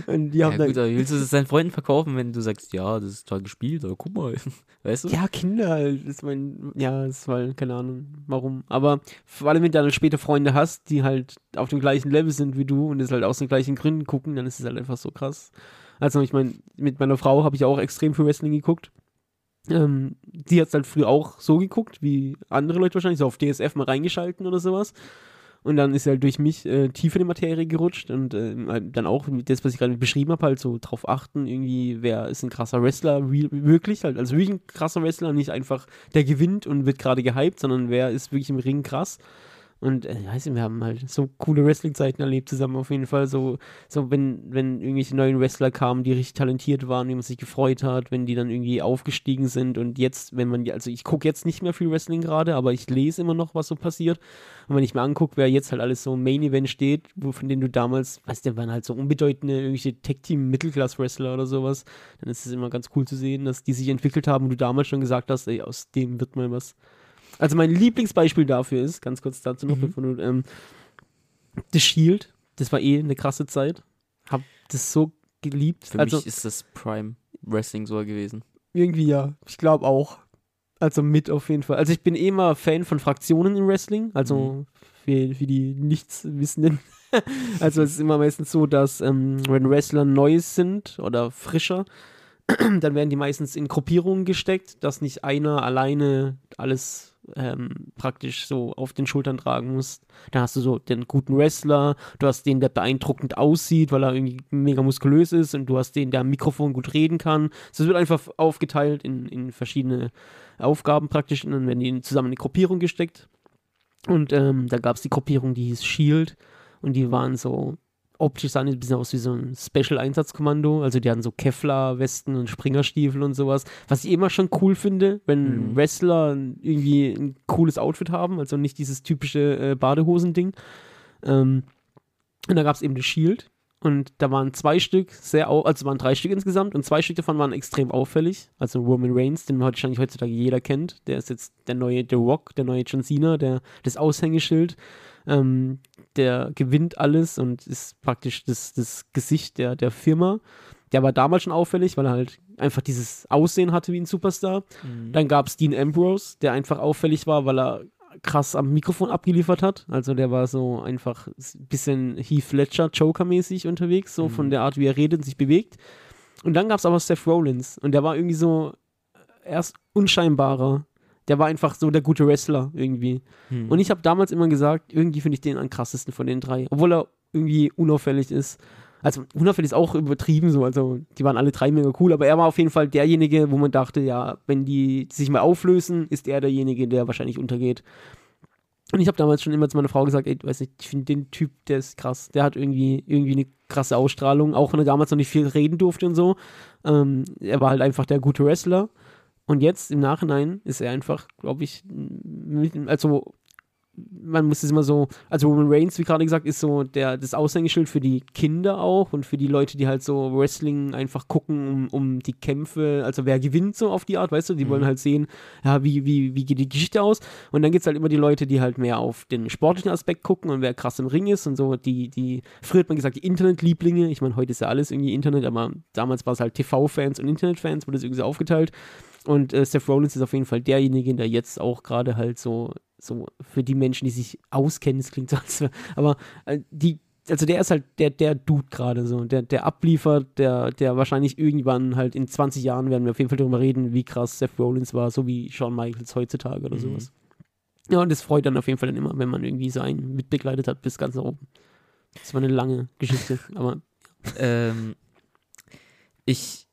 S2: und die
S1: ja,
S2: haben dann,
S1: gut, aber wie willst du das deinen Freunden verkaufen, wenn du sagst, ja, das ist toll gespielt, aber guck mal, weißt du?
S2: Ja, Kinder halt. Das ist mein, ja, das war, keine Ahnung, warum. Aber vor allem, wenn du dann später Freunde hast, die halt auf dem gleichen Level sind wie du und es halt aus den gleichen Gründen gucken, dann ist es halt einfach so krass. Also, ich meine, mit meiner Frau habe ich auch extrem viel Wrestling geguckt. Ähm, die hat es halt früher auch so geguckt, wie andere Leute wahrscheinlich, so auf DSF mal reingeschalten oder sowas. Und dann ist er halt durch mich äh, tief in die Materie gerutscht und äh, halt dann auch das, was ich gerade beschrieben habe, halt so drauf achten, irgendwie, wer ist ein krasser Wrestler, wirklich halt, also wirklich ein krasser Wrestler, nicht einfach der gewinnt und wird gerade gehypt, sondern wer ist wirklich im Ring krass. Und äh, weiß nicht, wir haben halt so coole Wrestling-Zeiten erlebt zusammen auf jeden Fall. So, so wenn, wenn irgendwelche neuen Wrestler kamen, die richtig talentiert waren, wie man sich gefreut hat, wenn die dann irgendwie aufgestiegen sind und jetzt, wenn man, also ich gucke jetzt nicht mehr viel Wrestling gerade, aber ich lese immer noch, was so passiert. Und wenn ich mir angucke, wer jetzt halt alles so im Main-Event steht, wo, von denen du damals, weißt du, waren halt so unbedeutende irgendwelche Tech-Team-Mittelklass-Wrestler oder sowas, dann ist es immer ganz cool zu sehen, dass die sich entwickelt haben und du damals schon gesagt hast, ey, aus dem wird mal was. Also mein Lieblingsbeispiel dafür ist, ganz kurz dazu noch,
S1: Mhm.
S2: bevor du, ähm, The Shield, das war eh eine krasse Zeit. Hab das so geliebt.
S1: Für
S2: also
S1: mich ist das Prime Wrestling so gewesen.
S2: irgendwie ja, ich glaube auch. Also mit auf jeden Fall. Also ich bin eh immer Fan von Fraktionen im Wrestling, also für, für die Nichtswissenden. also es ist immer meistens so, dass ähm, wenn Wrestler neu sind oder frischer, dann werden die meistens in Gruppierungen gesteckt, dass nicht einer alleine alles ähm, praktisch so auf den Schultern tragen muss. Da hast du so den guten Wrestler, du hast den, der beeindruckend aussieht, weil er irgendwie mega muskulös ist und du hast den, der am Mikrofon gut reden kann. Es wird einfach aufgeteilt in, in verschiedene Aufgaben praktisch und dann werden die zusammen in eine Gruppierung gesteckt. Und ähm, da gab es die Gruppierung, die hieß Shield und die waren so optisch sahen die ein bisschen aus wie so ein Special-Einsatzkommando. Also die hatten so Kevlar-Westen und Springerstiefel und sowas. Was ich immer schon cool finde, wenn
S1: Mhm.
S2: Wrestler irgendwie ein cooles Outfit haben, also nicht dieses typische äh, Badehosending. Ähm, und da gab es eben die Shield. Und da waren zwei Stück sehr, also waren drei Stück insgesamt und zwei Stück davon waren extrem auffällig. Also Roman Reigns, den wahrscheinlich heutzutage jeder kennt, der ist jetzt der neue The Rock, der neue John Cena, der das Aushängeschild. Ähm, der gewinnt alles und ist praktisch das, das Gesicht der, der Firma. Der war damals schon auffällig, weil er halt einfach dieses Aussehen hatte wie ein Superstar.
S1: Mhm.
S2: Dann gab es Dean Ambrose, der einfach auffällig war, weil er krass am Mikrofon abgeliefert hat. Also der war so einfach ein bisschen Heath Ledger Joker-mäßig unterwegs, so
S1: Mhm.
S2: von der Art, wie er redet und sich bewegt. Und dann gab es aber Seth Rollins und der war irgendwie so erst unscheinbarer. Der war einfach so der gute Wrestler irgendwie.
S1: Hm.
S2: Und ich habe damals immer gesagt, irgendwie finde ich den am krassesten von den drei. Obwohl er irgendwie unauffällig ist. Also unauffällig ist auch übertrieben so. Also die waren alle drei mega cool. Aber er war auf jeden Fall derjenige, wo man dachte, ja, wenn die sich mal auflösen, ist er derjenige, der wahrscheinlich untergeht. Und ich habe damals schon immer zu meiner Frau gesagt, ey, weiß nicht, ich finde den Typ, der ist krass. Der hat irgendwie, irgendwie eine krasse Ausstrahlung, auch wenn er damals noch nicht viel reden durfte und so. Ähm, er war halt einfach der gute Wrestler. Und jetzt im Nachhinein ist er einfach, glaube ich, also man muss es immer so, also Roman Reigns, wie gerade gesagt, ist so der, das Aushängeschild für die Kinder auch und für die Leute, die halt so Wrestling einfach gucken, um, um die Kämpfe, also wer gewinnt so auf die Art, weißt du, die
S1: Mhm.
S2: wollen halt sehen, ja, wie, wie, wie geht die Geschichte aus? Und dann gibt es halt immer die Leute, die halt mehr auf den sportlichen Aspekt gucken und wer krass im Ring ist und so, die, die, früher hat man gesagt, die Internetlieblinge, ich meine, heute ist ja alles irgendwie Internet, aber damals war es halt TV-Fans und Internetfans, wurde das irgendwie so aufgeteilt und äh, Seth Rollins ist auf jeden Fall derjenige, der jetzt auch gerade halt so so für die Menschen, die sich auskennen, das klingt so, als aber äh, die, also der ist halt der, der Dude gerade so, der, der abliefert, der, der wahrscheinlich irgendwann halt in 20 Jahren werden wir auf jeden Fall darüber reden, wie krass Seth Rollins war, so wie Shawn Michaels heutzutage oder
S1: Mhm.
S2: sowas. Ja, und das freut dann auf jeden Fall dann immer, wenn man irgendwie so einen mitbegleitet hat bis ganz nach oben. Das war eine lange Geschichte, aber
S1: Ähm, ich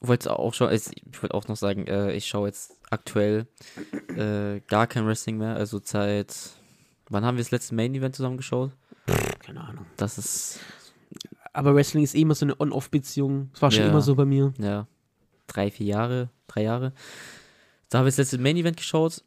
S1: wollte auch schon, also ich wollte auch noch sagen, äh, ich schaue jetzt aktuell äh, gar kein Wrestling mehr. Also seit, wann haben wir das letzte Main Event zusammen geschaut?
S2: keine Ahnung.
S1: Das ist,
S2: Aber Wrestling ist eh immer so eine On-Off-Beziehung. Das war schon
S1: Ja.
S2: immer so bei mir.
S1: ja, drei, vier Jahre, drei Jahre. Da habe ich das letzte Main Event geschaut.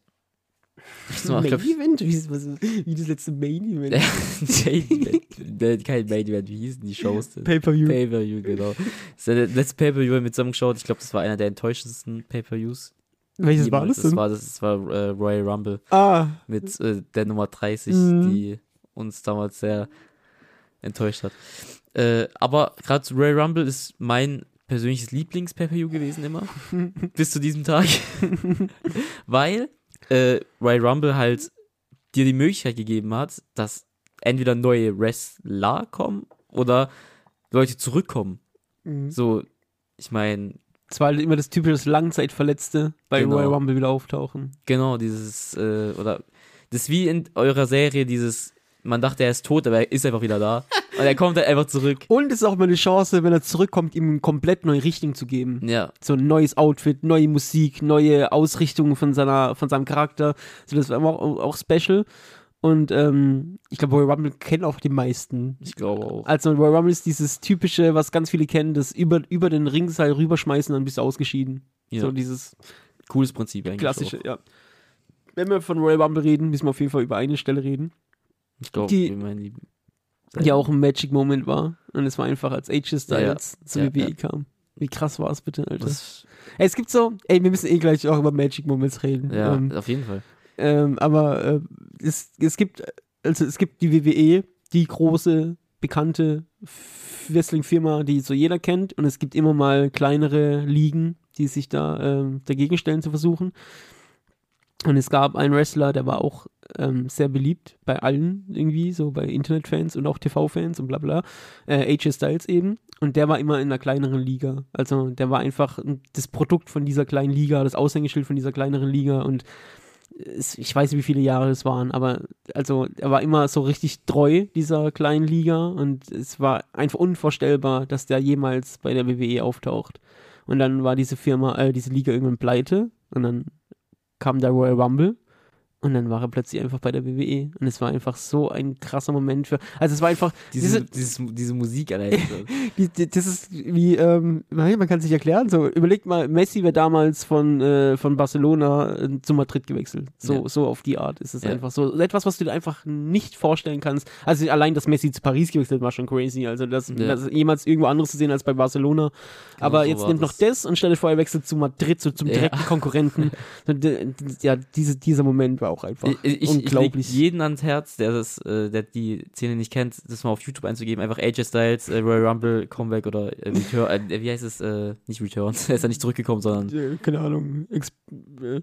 S2: Main Event? Wie, was, wie das letzte Main Event?
S1: Kein Main Event, wie hießen die Shows denn?
S2: Pay-Per-View.
S1: Pay-Per-View, genau. Das ist der letzte Pay-Per-View haben wir zusammen geschaut. Ich glaube, das war einer der enttäuschendsten Pay-Per-Views.
S2: Welches war das denn?
S1: war, das, das war äh, Royal Rumble
S2: ah,
S1: mit äh, der Nummer 30,
S2: Mhm.
S1: die uns damals sehr enttäuscht hat. Äh, aber gerade Royal Rumble ist mein persönliches Lieblings-Pay-Per-View gewesen immer. bis zu diesem Tag. Weil äh, Royal Rumble halt dir die Möglichkeit gegeben hat, dass entweder neue Wrestler kommen oder Leute zurückkommen.
S2: Mhm.
S1: So, ich meine,
S2: es war halt immer das typische Langzeitverletzte bei
S1: Genau.
S2: Royal Rumble wieder auftauchen.
S1: genau, dieses, äh, oder das ist wie in eurer Serie, dieses, man dachte, er ist tot, aber er ist einfach wieder da. Und er kommt halt einfach zurück.
S2: Und es ist auch mal eine Chance, wenn er zurückkommt, ihm eine komplett neue Richtung zu geben.
S1: Ja,
S2: So ein neues Outfit, neue Musik, neue Ausrichtung von, seiner, von seinem Charakter. So, das war auch, auch special. Und ähm, ich glaube, Royal Rumble kennen auch die meisten.
S1: ich glaube auch.
S2: Also Royal Rumble ist dieses typische, was ganz viele kennen, das über, über den Ringseil rüberschmeißen, dann bist du ausgeschieden.
S1: Ja,
S2: So dieses
S1: cooles Prinzip eigentlich.
S2: klassische,
S1: Auch.
S2: ja. Wenn wir von Royal Rumble reden, müssen wir auf jeden Fall über eine Stelle reden,
S1: Ich glaube,
S2: Die-
S1: lieben.
S2: die auch ein Magic Moment war. Und es war einfach, als AJ Styles zum
S1: Ja,
S2: WWE
S1: ja.
S2: kam. Wie krass war es bitte, Alter?
S1: Das,
S2: Ey, es gibt so, ey, wir müssen eh gleich auch über Magic Moments reden.
S1: ja,
S2: Ähm,
S1: auf jeden Fall.
S2: ähm, aber äh, es, es gibt, also es gibt die WWE, die große, bekannte Wrestling-Firma, die so jeder kennt. Und es gibt immer mal kleinere Ligen, die sich da ähm, dagegen stellen zu versuchen. Und es gab einen Wrestler, der war auch ähm, sehr beliebt bei allen irgendwie, so bei Internetfans und auch TV-Fans und bla bla. Äh, AJ Styles eben. Und der war immer in einer kleineren Liga. Also der war einfach das Produkt von dieser kleinen Liga, das Aushängeschild von dieser kleineren Liga. Und es, ich weiß nicht, wie viele Jahre es waren, aber also er war immer so richtig treu dieser kleinen Liga und es war einfach unvorstellbar, dass der jemals bei der WWE auftaucht. Und dann war diese Firma, äh, diese Liga irgendwann pleite und dann kam der Royal Rumble und dann war er plötzlich einfach bei der WWE und es war einfach so ein krasser Moment für, also es war einfach,
S1: Diese,
S2: diese-
S1: dieses, diese Musik allein.
S2: das ist wie, ähm, man kann sich erklären, so, überlegt mal, Messi wäre damals von, äh, von Barcelona äh, zu Madrid gewechselt. So,
S1: Ja.
S2: so auf die Art ist es
S1: Ja.
S2: einfach so. Etwas, was du dir einfach nicht vorstellen kannst. Also allein, dass Messi zu Paris gewechselt war schon crazy. Also das,
S1: Ja.
S2: das jemals irgendwo anderes zu sehen als bei Barcelona. Aber
S1: Genau so
S2: jetzt nimmt noch das und stell dir vor, er wechselt zu Madrid, so zum direkten Konkurrenten. Ja, diese, dieser Moment war auch einfach
S1: Ich, ich, ich
S2: unglaublich.
S1: jeden ans Herz, der das, äh, der die Szene nicht kennt, das mal auf YouTube einzugeben. Einfach AJ Styles, äh, Royal Rumble, Comeback oder äh, Return, äh, wie heißt es, äh, nicht Return, er ist ja nicht zurückgekommen, sondern
S2: keine Ahnung. Ex äh,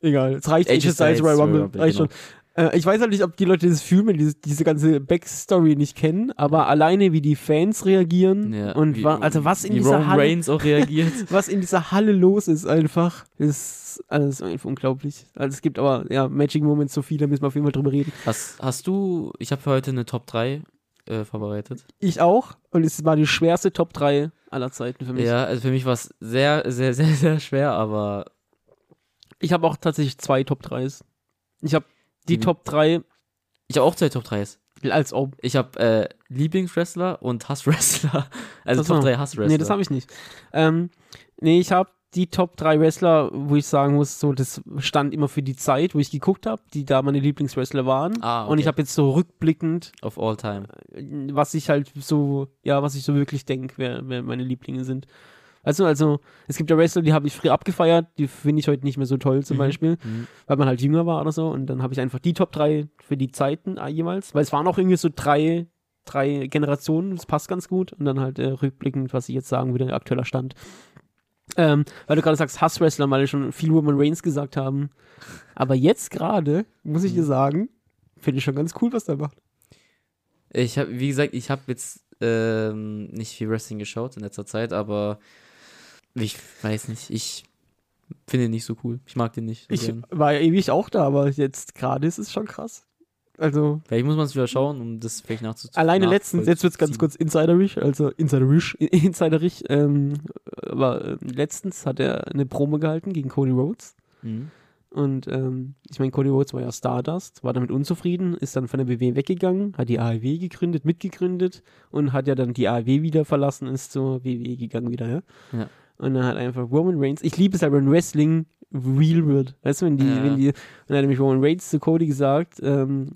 S2: egal. Es reicht.
S1: AJ
S2: AJ Styles, Royal Rumble.
S1: Rumble,
S2: reicht
S1: genau.
S2: schon. Äh, ich weiß halt nicht, ob die Leute das die diese, diese ganze Backstory nicht kennen, aber alleine wie die Fans reagieren
S1: ja,
S2: und
S1: wie,
S2: wa also was in dieser Halle,
S1: Reigns auch reagiert.
S2: was in dieser Halle los ist einfach, ist alles einfach unglaublich. Also es gibt aber ja Magic Moments so viele, da müssen wir auf jeden Fall drüber reden.
S1: hast, hast du, ich habe für heute eine Top 3 äh, vorbereitet.
S2: Ich auch und es war die schwerste Top 3 aller Zeiten für mich.
S1: Ja, also für mich war es sehr, sehr, sehr, sehr schwer, aber
S2: Ich habe auch tatsächlich zwei Top 3s. Ich habe die
S1: Mhm.
S2: Top 3
S1: ich habe auch zwei Top 3s.
S2: als ob
S1: Ich habe äh, Lieblingswrestler und Hasswrestler. Also
S2: so.
S1: Top 3 Hasswrestler.
S2: Nee, das habe ich nicht. Ähm, nee, ich habe die Top 3 Wrestler, wo ich sagen muss, so, das stand immer für die Zeit, wo ich geguckt habe, die da meine Lieblingswrestler waren.
S1: Ah,
S2: Und ich
S1: okay.
S2: habe jetzt so rückblickend,
S1: Of all time.
S2: äh, was ich halt so, ja, was ich so wirklich denke, wer, wer meine Lieblinge sind. Also, also, es gibt ja Wrestler, die habe ich früher abgefeiert, die finde ich heute nicht mehr so toll zum
S1: Mhm.
S2: Beispiel,
S1: Mhm.
S2: weil man halt jünger war oder so. Und dann habe ich einfach die Top 3 für die Zeiten äh, jeweils, weil es waren auch irgendwie so drei, drei Generationen, das passt ganz gut. Und dann halt äh, rückblickend, was ich jetzt sagen würde, aktueller Stand. Ähm, weil du gerade sagst, Hasswrestler, weil schon viel Roman Reigns gesagt haben. Aber jetzt gerade, muss ich dir sagen, finde ich schon ganz cool, was der macht.
S1: Ich habe, wie gesagt, ich habe jetzt ähm, nicht viel Wrestling geschaut in letzter Zeit, aber ich weiß nicht, ich finde ihn nicht so cool. Ich mag den nicht. So
S2: Ich
S1: gern.
S2: war ja ewig auch da, aber jetzt gerade ist es schon krass. Also,
S1: Vielleicht muss man es wieder schauen, um das vielleicht nachzuziehen.
S2: alleine letztens, jetzt wird es ganz kurz insiderisch, also insiderisch, insiderig, ähm, aber äh, letztens hat er eine Promo gehalten gegen Cody Rhodes.
S1: Mhm.
S2: Und ähm, ich meine, Cody Rhodes war ja Stardust, war damit unzufrieden, ist dann von der WWE weggegangen, hat die AEW gegründet, mitgegründet und hat ja dann die AEW wieder verlassen, ist zur WWE gegangen wieder, ja.
S1: Ja.
S2: Und dann hat einfach Roman Reigns, ich liebe es halt, wenn Wrestling real wird. Weißt du, wenn die,
S1: Ja.
S2: wenn die, und dann hat nämlich Roman Reigns zu Cody gesagt, ähm,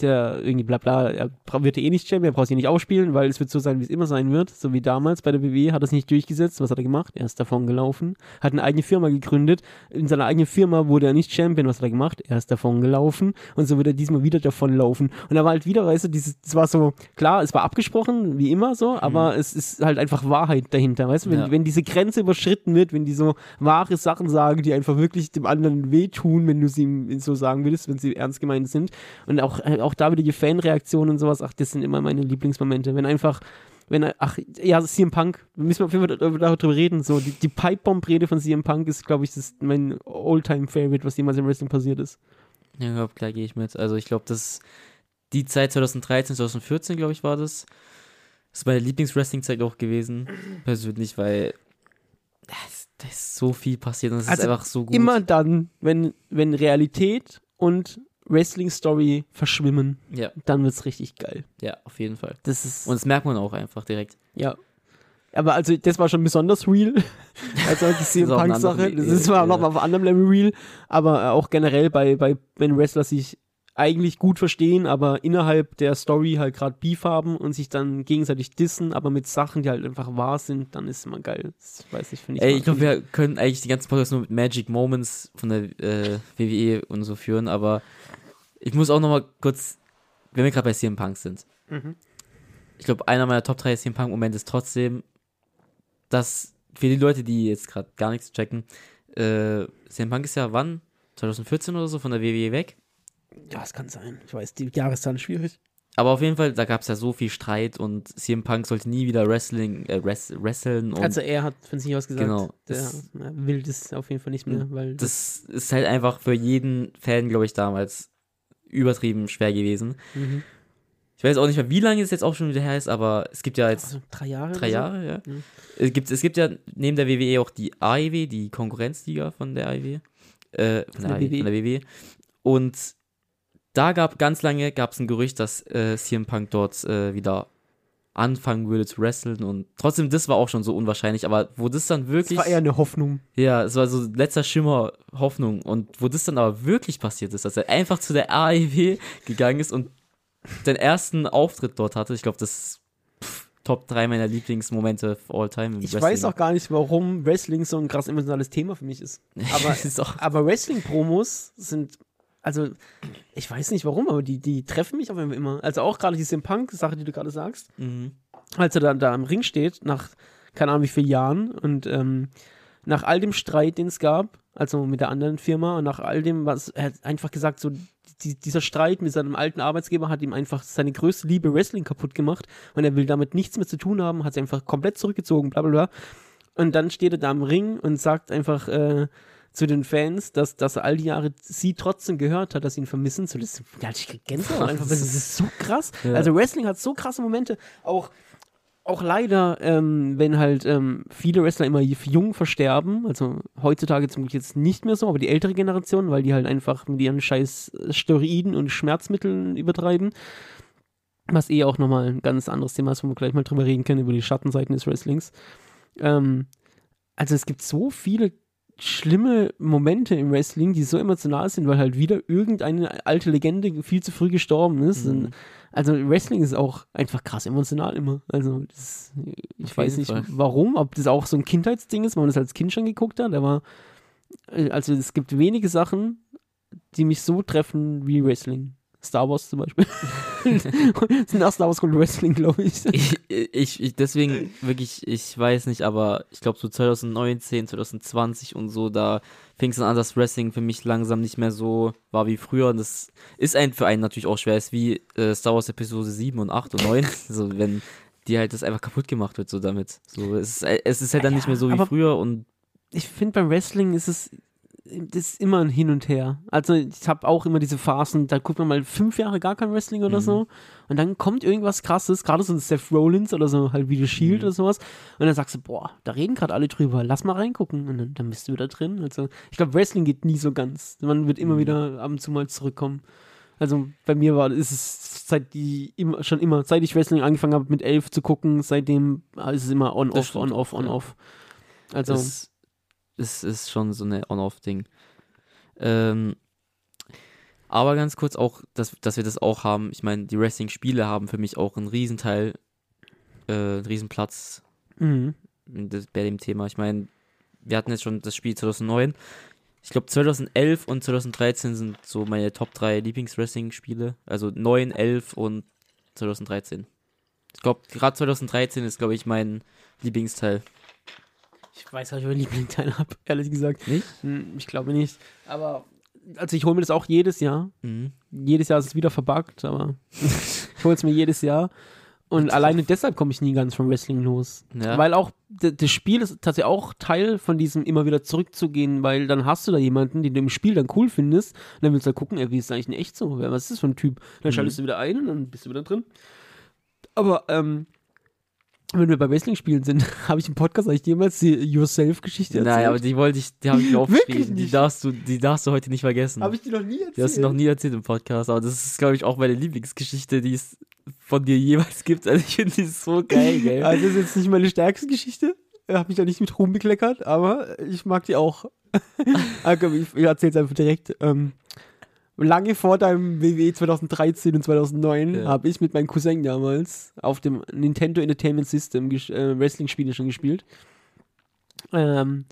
S2: der irgendwie bla bla, er wird eh nicht Champion, er braucht sich nicht aufspielen, weil es wird so sein, wie es immer sein wird. So wie damals bei der WWE hat er es nicht durchgesetzt. Was hat er gemacht? Er ist davon gelaufen, hat eine eigene Firma gegründet. In seiner eigenen Firma wurde er nicht Champion. Was hat er gemacht? Er ist davon gelaufen und so wird er diesmal wieder davon laufen. Und da war halt wieder, weißt du, dieses, es war so, klar, es war abgesprochen, wie immer so, aber es ist halt einfach Wahrheit dahinter, weißt du, wenn,
S1: Ja.
S2: wenn diese Grenze überschritten wird, wenn die so wahre Sachen sagen, die einfach wirklich dem anderen wehtun, wenn du sie so sagen würdest, wenn sie ernst gemeint sind. Und auch, äh, auch da wieder die Fanreaktionen und sowas, ach, das sind immer meine Lieblingsmomente. Wenn einfach, wenn, er- ach, ja, CM Punk, wir müssen auf jeden Fall darüber reden, so, die, die Pipebomb-Rede von CM Punk ist, glaube ich, das mein All-Time-Favorite, was jemals im Wrestling passiert ist.
S1: Ja, ich glaub, klar gehe ich mit. Also ich glaube, das die Zeit 2013, 2014, glaube ich, war das. Das ist meine Lieblings-Wrestling-Zeit auch gewesen, persönlich, weil da ist, da ist so viel passiert und es
S2: Also
S1: ist einfach so gut.
S2: Immer dann, wenn, wenn Realität und Wrestling-Story verschwimmen,
S1: Ja,
S2: dann wird's richtig geil.
S1: ja, auf jeden Fall.
S2: Das ist,
S1: Und das merkt man auch einfach direkt.
S2: ja. Aber also, das war schon besonders real. Also die CM Punk-Sache. Das ist zwar nochmal auf anderem Level real, aber auch generell bei, bei, wenn Wrestler sich eigentlich gut verstehen, aber innerhalb der Story halt gerade Beef haben und sich dann gegenseitig dissen, aber mit Sachen, die halt einfach wahr sind, dann ist immer geil. Das weiß ich, finde ich.
S1: Ey, ich glaube, wir können eigentlich die ganze Podcast nur mit Magic Moments von der äh, WWE und so führen, aber ich muss auch nochmal kurz, wenn wir gerade bei CM Punk sind.
S2: Mhm.
S1: Ich glaube, einer meiner Top 3 CM Punk-Momente ist trotzdem, dass für die Leute, die jetzt gerade gar nichts checken, äh, CM Punk ist ja wann? 2014 oder so von der WWE weg.
S2: Ja, es kann sein. Ich weiß, die Jahreszahl ist schwierig.
S1: Aber auf jeden Fall, da gab es ja so viel Streit und CM Punk sollte nie wieder Wrestling, äh, wrest, wresteln
S2: Also er hat von sich aus gesagt,
S1: Genau,
S2: der
S1: das-
S2: will das auf jeden Fall nicht mehr, weil
S1: das ist halt einfach für jeden Fan, glaube ich, damals übertrieben schwer gewesen.
S2: mhm.
S1: Ich weiß auch nicht mehr, wie lange es jetzt auch schon wieder her ist, aber es gibt ja jetzt
S2: also drei Jahre.
S1: drei Jahre, ja.
S2: Mhm.
S1: Es, gibt, es gibt ja neben der WWE auch die AEW, die Konkurrenzliga von der AEW. Äh, von, der
S2: der
S1: AEW,
S2: WWE.
S1: von der WWE. Und da gab ganz lange gab es ein Gerücht, dass äh, CM Punk dort äh, wieder anfangen würde zu wresteln und trotzdem, das war auch schon so unwahrscheinlich, aber wo das dann wirklich,
S2: Das war eher eine Hoffnung.
S1: ja, es war so letzter Schimmer Hoffnung und wo das dann aber wirklich passiert ist, dass er einfach zu der AEW gegangen ist und den ersten Auftritt dort hatte, ich glaube, das ist pff, Top 3 meiner Lieblingsmomente of all time. im
S2: Ich
S1: Wrestling.
S2: weiß auch gar nicht, warum Wrestling so ein krass emotionales Thema für mich ist. Aber,
S1: ist
S2: aber Wrestling-Promos sind, also, ich weiß nicht warum, aber die, die treffen mich auf jeden Fall immer. Also auch gerade diese Punk-Sache, die du gerade sagst,
S1: mhm.
S2: als er dann da im Ring steht, nach keine Ahnung wie vielen Jahren und ähm, nach all dem Streit, den es gab, also mit der anderen Firma und nach all dem, was er hat einfach gesagt, so die, dieser Streit mit seinem alten Arbeitsgeber hat ihm einfach seine größte Liebe Wrestling kaputt gemacht und er will damit nichts mehr zu tun haben, hat sich einfach komplett zurückgezogen, bla bla bla. Und dann steht er da im Ring und sagt einfach äh, zu den Fans, dass, dass all die Jahre sie trotzdem gehört hat, dass sie ihn vermissen. So, das, ja, ich krieg Gänsehaut einfach, das ist so krass.
S1: Ja.
S2: Also Wrestling hat so krasse Momente. Auch auch leider, ähm, wenn halt ähm, viele Wrestler immer jung versterben, also heutzutage zum Glück jetzt nicht mehr so, aber die ältere Generation, weil die halt einfach mit ihren scheiß Steroiden und Schmerzmitteln übertreiben. Was eh auch nochmal ein ganz anderes Thema ist, wo wir gleich mal drüber reden können, über die Schattenseiten des Wrestlings. Ähm, also es gibt so viele schlimme Momente im Wrestling, die so emotional sind, weil halt wieder irgendeine alte Legende viel zu früh gestorben ist.
S1: Mhm.
S2: also Wrestling ist auch einfach krass emotional immer. Also das, ich
S1: Auf
S2: weiß nicht
S1: Fall.
S2: warum, ob das auch so ein Kindheitsding ist, weil man das als Kind schon geguckt hat, aber äh, also es gibt wenige Sachen, die mich so treffen wie Wrestling. Star Wars zum Beispiel. Nach Star Wars kommt Wrestling, glaube ich.
S1: ich, ich, ich, deswegen wirklich, ich weiß nicht, aber ich glaube so 2019, 2020 und so, da fing es an, dass Wrestling für mich langsam nicht mehr so war wie früher. Und das ist ein für einen natürlich auch schwer, ist wie äh, Star Wars Episode 7 und 8 und 9. so, wenn die halt das einfach kaputt gemacht wird, so damit. So, es, ist, es ist halt dann
S2: Ja,
S1: nicht mehr so wie früher und
S2: ich finde beim Wrestling ist es das ist immer ein Hin und Her. Also ich habe auch immer diese Phasen, da guckt man mal fünf Jahre gar kein Wrestling oder
S1: Mhm.
S2: so und dann kommt irgendwas krasses, gerade so ein Seth Rollins oder so halt wie The Shield
S1: Mhm.
S2: oder sowas und dann sagst du, boah, da reden gerade alle drüber, lass mal reingucken und dann, dann bist du wieder drin. Also ich glaube, Wrestling geht nie so ganz. Man wird immer
S1: Mhm.
S2: wieder ab und zu mal zurückkommen. Also bei mir war ist es seit die immer, schon immer, seit ich Wrestling angefangen habe mit elf zu gucken, seitdem ist es immer on off, on off, on off. Also
S1: es, es ist schon so eine On-Off-Ding. Ähm, aber ganz kurz auch, dass, dass wir das auch haben. Ich meine, die Wrestling-Spiele haben für mich auch einen Riesenteil, äh, einen Riesenplatz
S2: mhm.
S1: das, bei dem Thema. Ich meine, wir hatten jetzt schon das Spiel 2009. Ich glaube, 2011 und 2013 sind so meine Top 3 Lieblings-Wrestling-Spiele. Also 9, 11 und 2013. Ich glaube, gerade 2013 ist, glaube ich, mein Lieblingsteil.
S2: Ich weiß ob ich einen Lieblingsteil habe, ehrlich gesagt.
S1: Nicht?
S2: Hm, Ich glaube nicht. Aber, also ich hole mir das auch jedes Jahr.
S1: Mhm.
S2: Jedes Jahr ist es wieder verbuggt, aber ich hole es mir jedes Jahr. Und alleine deshalb komme ich nie ganz vom Wrestling los.
S1: Ja.
S2: Weil auch das Spiel ist tatsächlich auch Teil von diesem immer wieder zurückzugehen, weil dann hast du da jemanden, den du im Spiel dann cool findest. Und dann willst du halt gucken, ey, wie ist das eigentlich in echt so? Was ist das für ein Typ? Dann
S1: Mhm.
S2: schaltest du wieder ein und dann bist du wieder drin. Aber, ähm, wenn wir bei Wrestling-Spielen sind, habe ich im Podcast eigentlich jemals die Yourself-Geschichte erzählt?
S1: Nein, aber die wollte ich, die habe ich mir aufgeschrieben. Die
S2: nicht?
S1: darf, du, die darfst du heute nicht vergessen.
S2: Habe ich die noch nie erzählt?
S1: die hast du noch nie erzählt im Podcast, aber das ist, glaube ich, auch meine Lieblingsgeschichte, die es von dir jeweils gibt. Also ich finde die so geil, gell?
S2: Also das ist jetzt nicht meine stärkste Geschichte. Ich habe mich da nicht mit Ruhm bekleckert, aber ich mag die auch. Ah, ich ich erzähl's einfach direkt. Ähm, lange vor deinem WWE 2013 und 2009
S1: Ja.
S2: habe ich mit meinem Cousin damals auf dem Nintendo Entertainment System äh, Wrestling-Spiele schon gespielt. Ähm,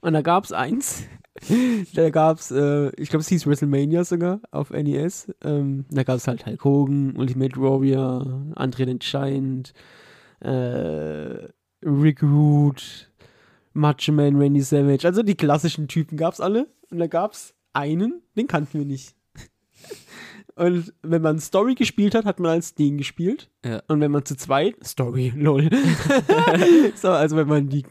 S2: und da gab es eins. da gab es, äh, ich glaube, es hieß WrestleMania sogar auf NES. Ähm, da gab es halt Hulk Hogan, Ultimate Warrior, Andre the Giant, äh, Rick Root, Macho Man, Randy Savage. Also die klassischen Typen gab es alle. Und da gab es einen, den kannten wir nicht. Und wenn man Story gespielt hat, hat man als den gespielt.
S1: Ja.
S2: Und wenn man zu zweit, Story, lol. so, also wenn man die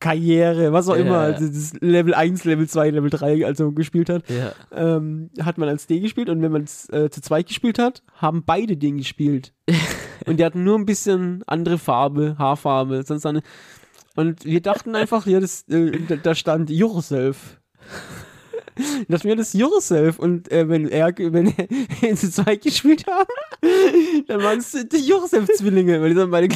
S2: Karriere, was auch
S1: Ja.
S2: immer, also das Level 1, Level 2, Level 3, also gespielt hat,
S1: Ja.
S2: ähm, hat man als D gespielt und wenn man es äh, zu zweit gespielt hat, haben beide den gespielt. und die hatten nur ein bisschen andere Farbe, Haarfarbe, sonst eine. Und wir dachten einfach, ja, das, äh, da, da stand Yourself. Das wäre das Yourself und äh, wenn er, wenn er zu zweit gespielt haben, dann waren es die Yourself-Zwillinge, weil die sind beide.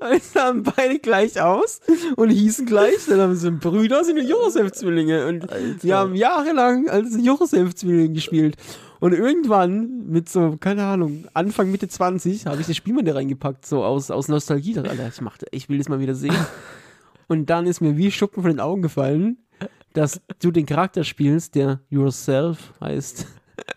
S2: Es sahen beide gleich aus und hießen gleich. Dann haben sie Brüder, sind Josef-Zwillinge. Und die haben jahrelang als Josef-Zwillinge gespielt. Und irgendwann, mit so, keine Ahnung, Anfang, Mitte 20, habe ich das Spiel mal da reingepackt, so aus, aus Nostalgie. Dachte, Alter, ich, machte, ich will das mal wieder sehen. Und dann ist mir wie Schuppen von den Augen gefallen, dass du den Charakter spielst, der Yourself heißt.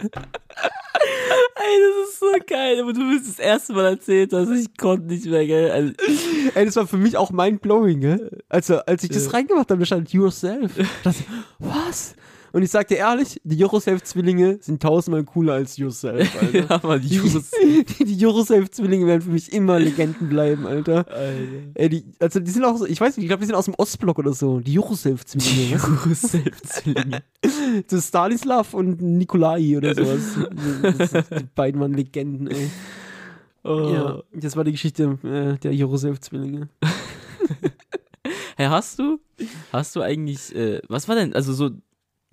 S1: Ey, das ist so geil, aber du bist das erste Mal erzählt, dass ich konnte nicht mehr, gell? Also,
S2: Ey, das war für mich auch mind-blowing, gell? Also, als ich das reingemacht habe, da stand Yourself. Da dachte ich, was? Und ich sag dir ehrlich, die Yourself-Zwillinge sind tausendmal cooler als Yourself, Alter.
S1: ja, man, die.
S2: Die, die Yourself-Zwillinge werden für mich immer Legenden bleiben, Alter.
S1: Alter.
S2: Ey, die, also die sind auch so, ich weiß nicht, ich glaube, die sind aus dem Ostblock oder so. Die du? Das ist Stanislav und Nikolai oder sowas. Das, die beiden waren Legenden, ey.
S1: Oh.
S2: Ja, das war die Geschichte äh, der Yourself-Zwillinge.
S1: Hey, hast du, hast du eigentlich, äh, was war denn, also so,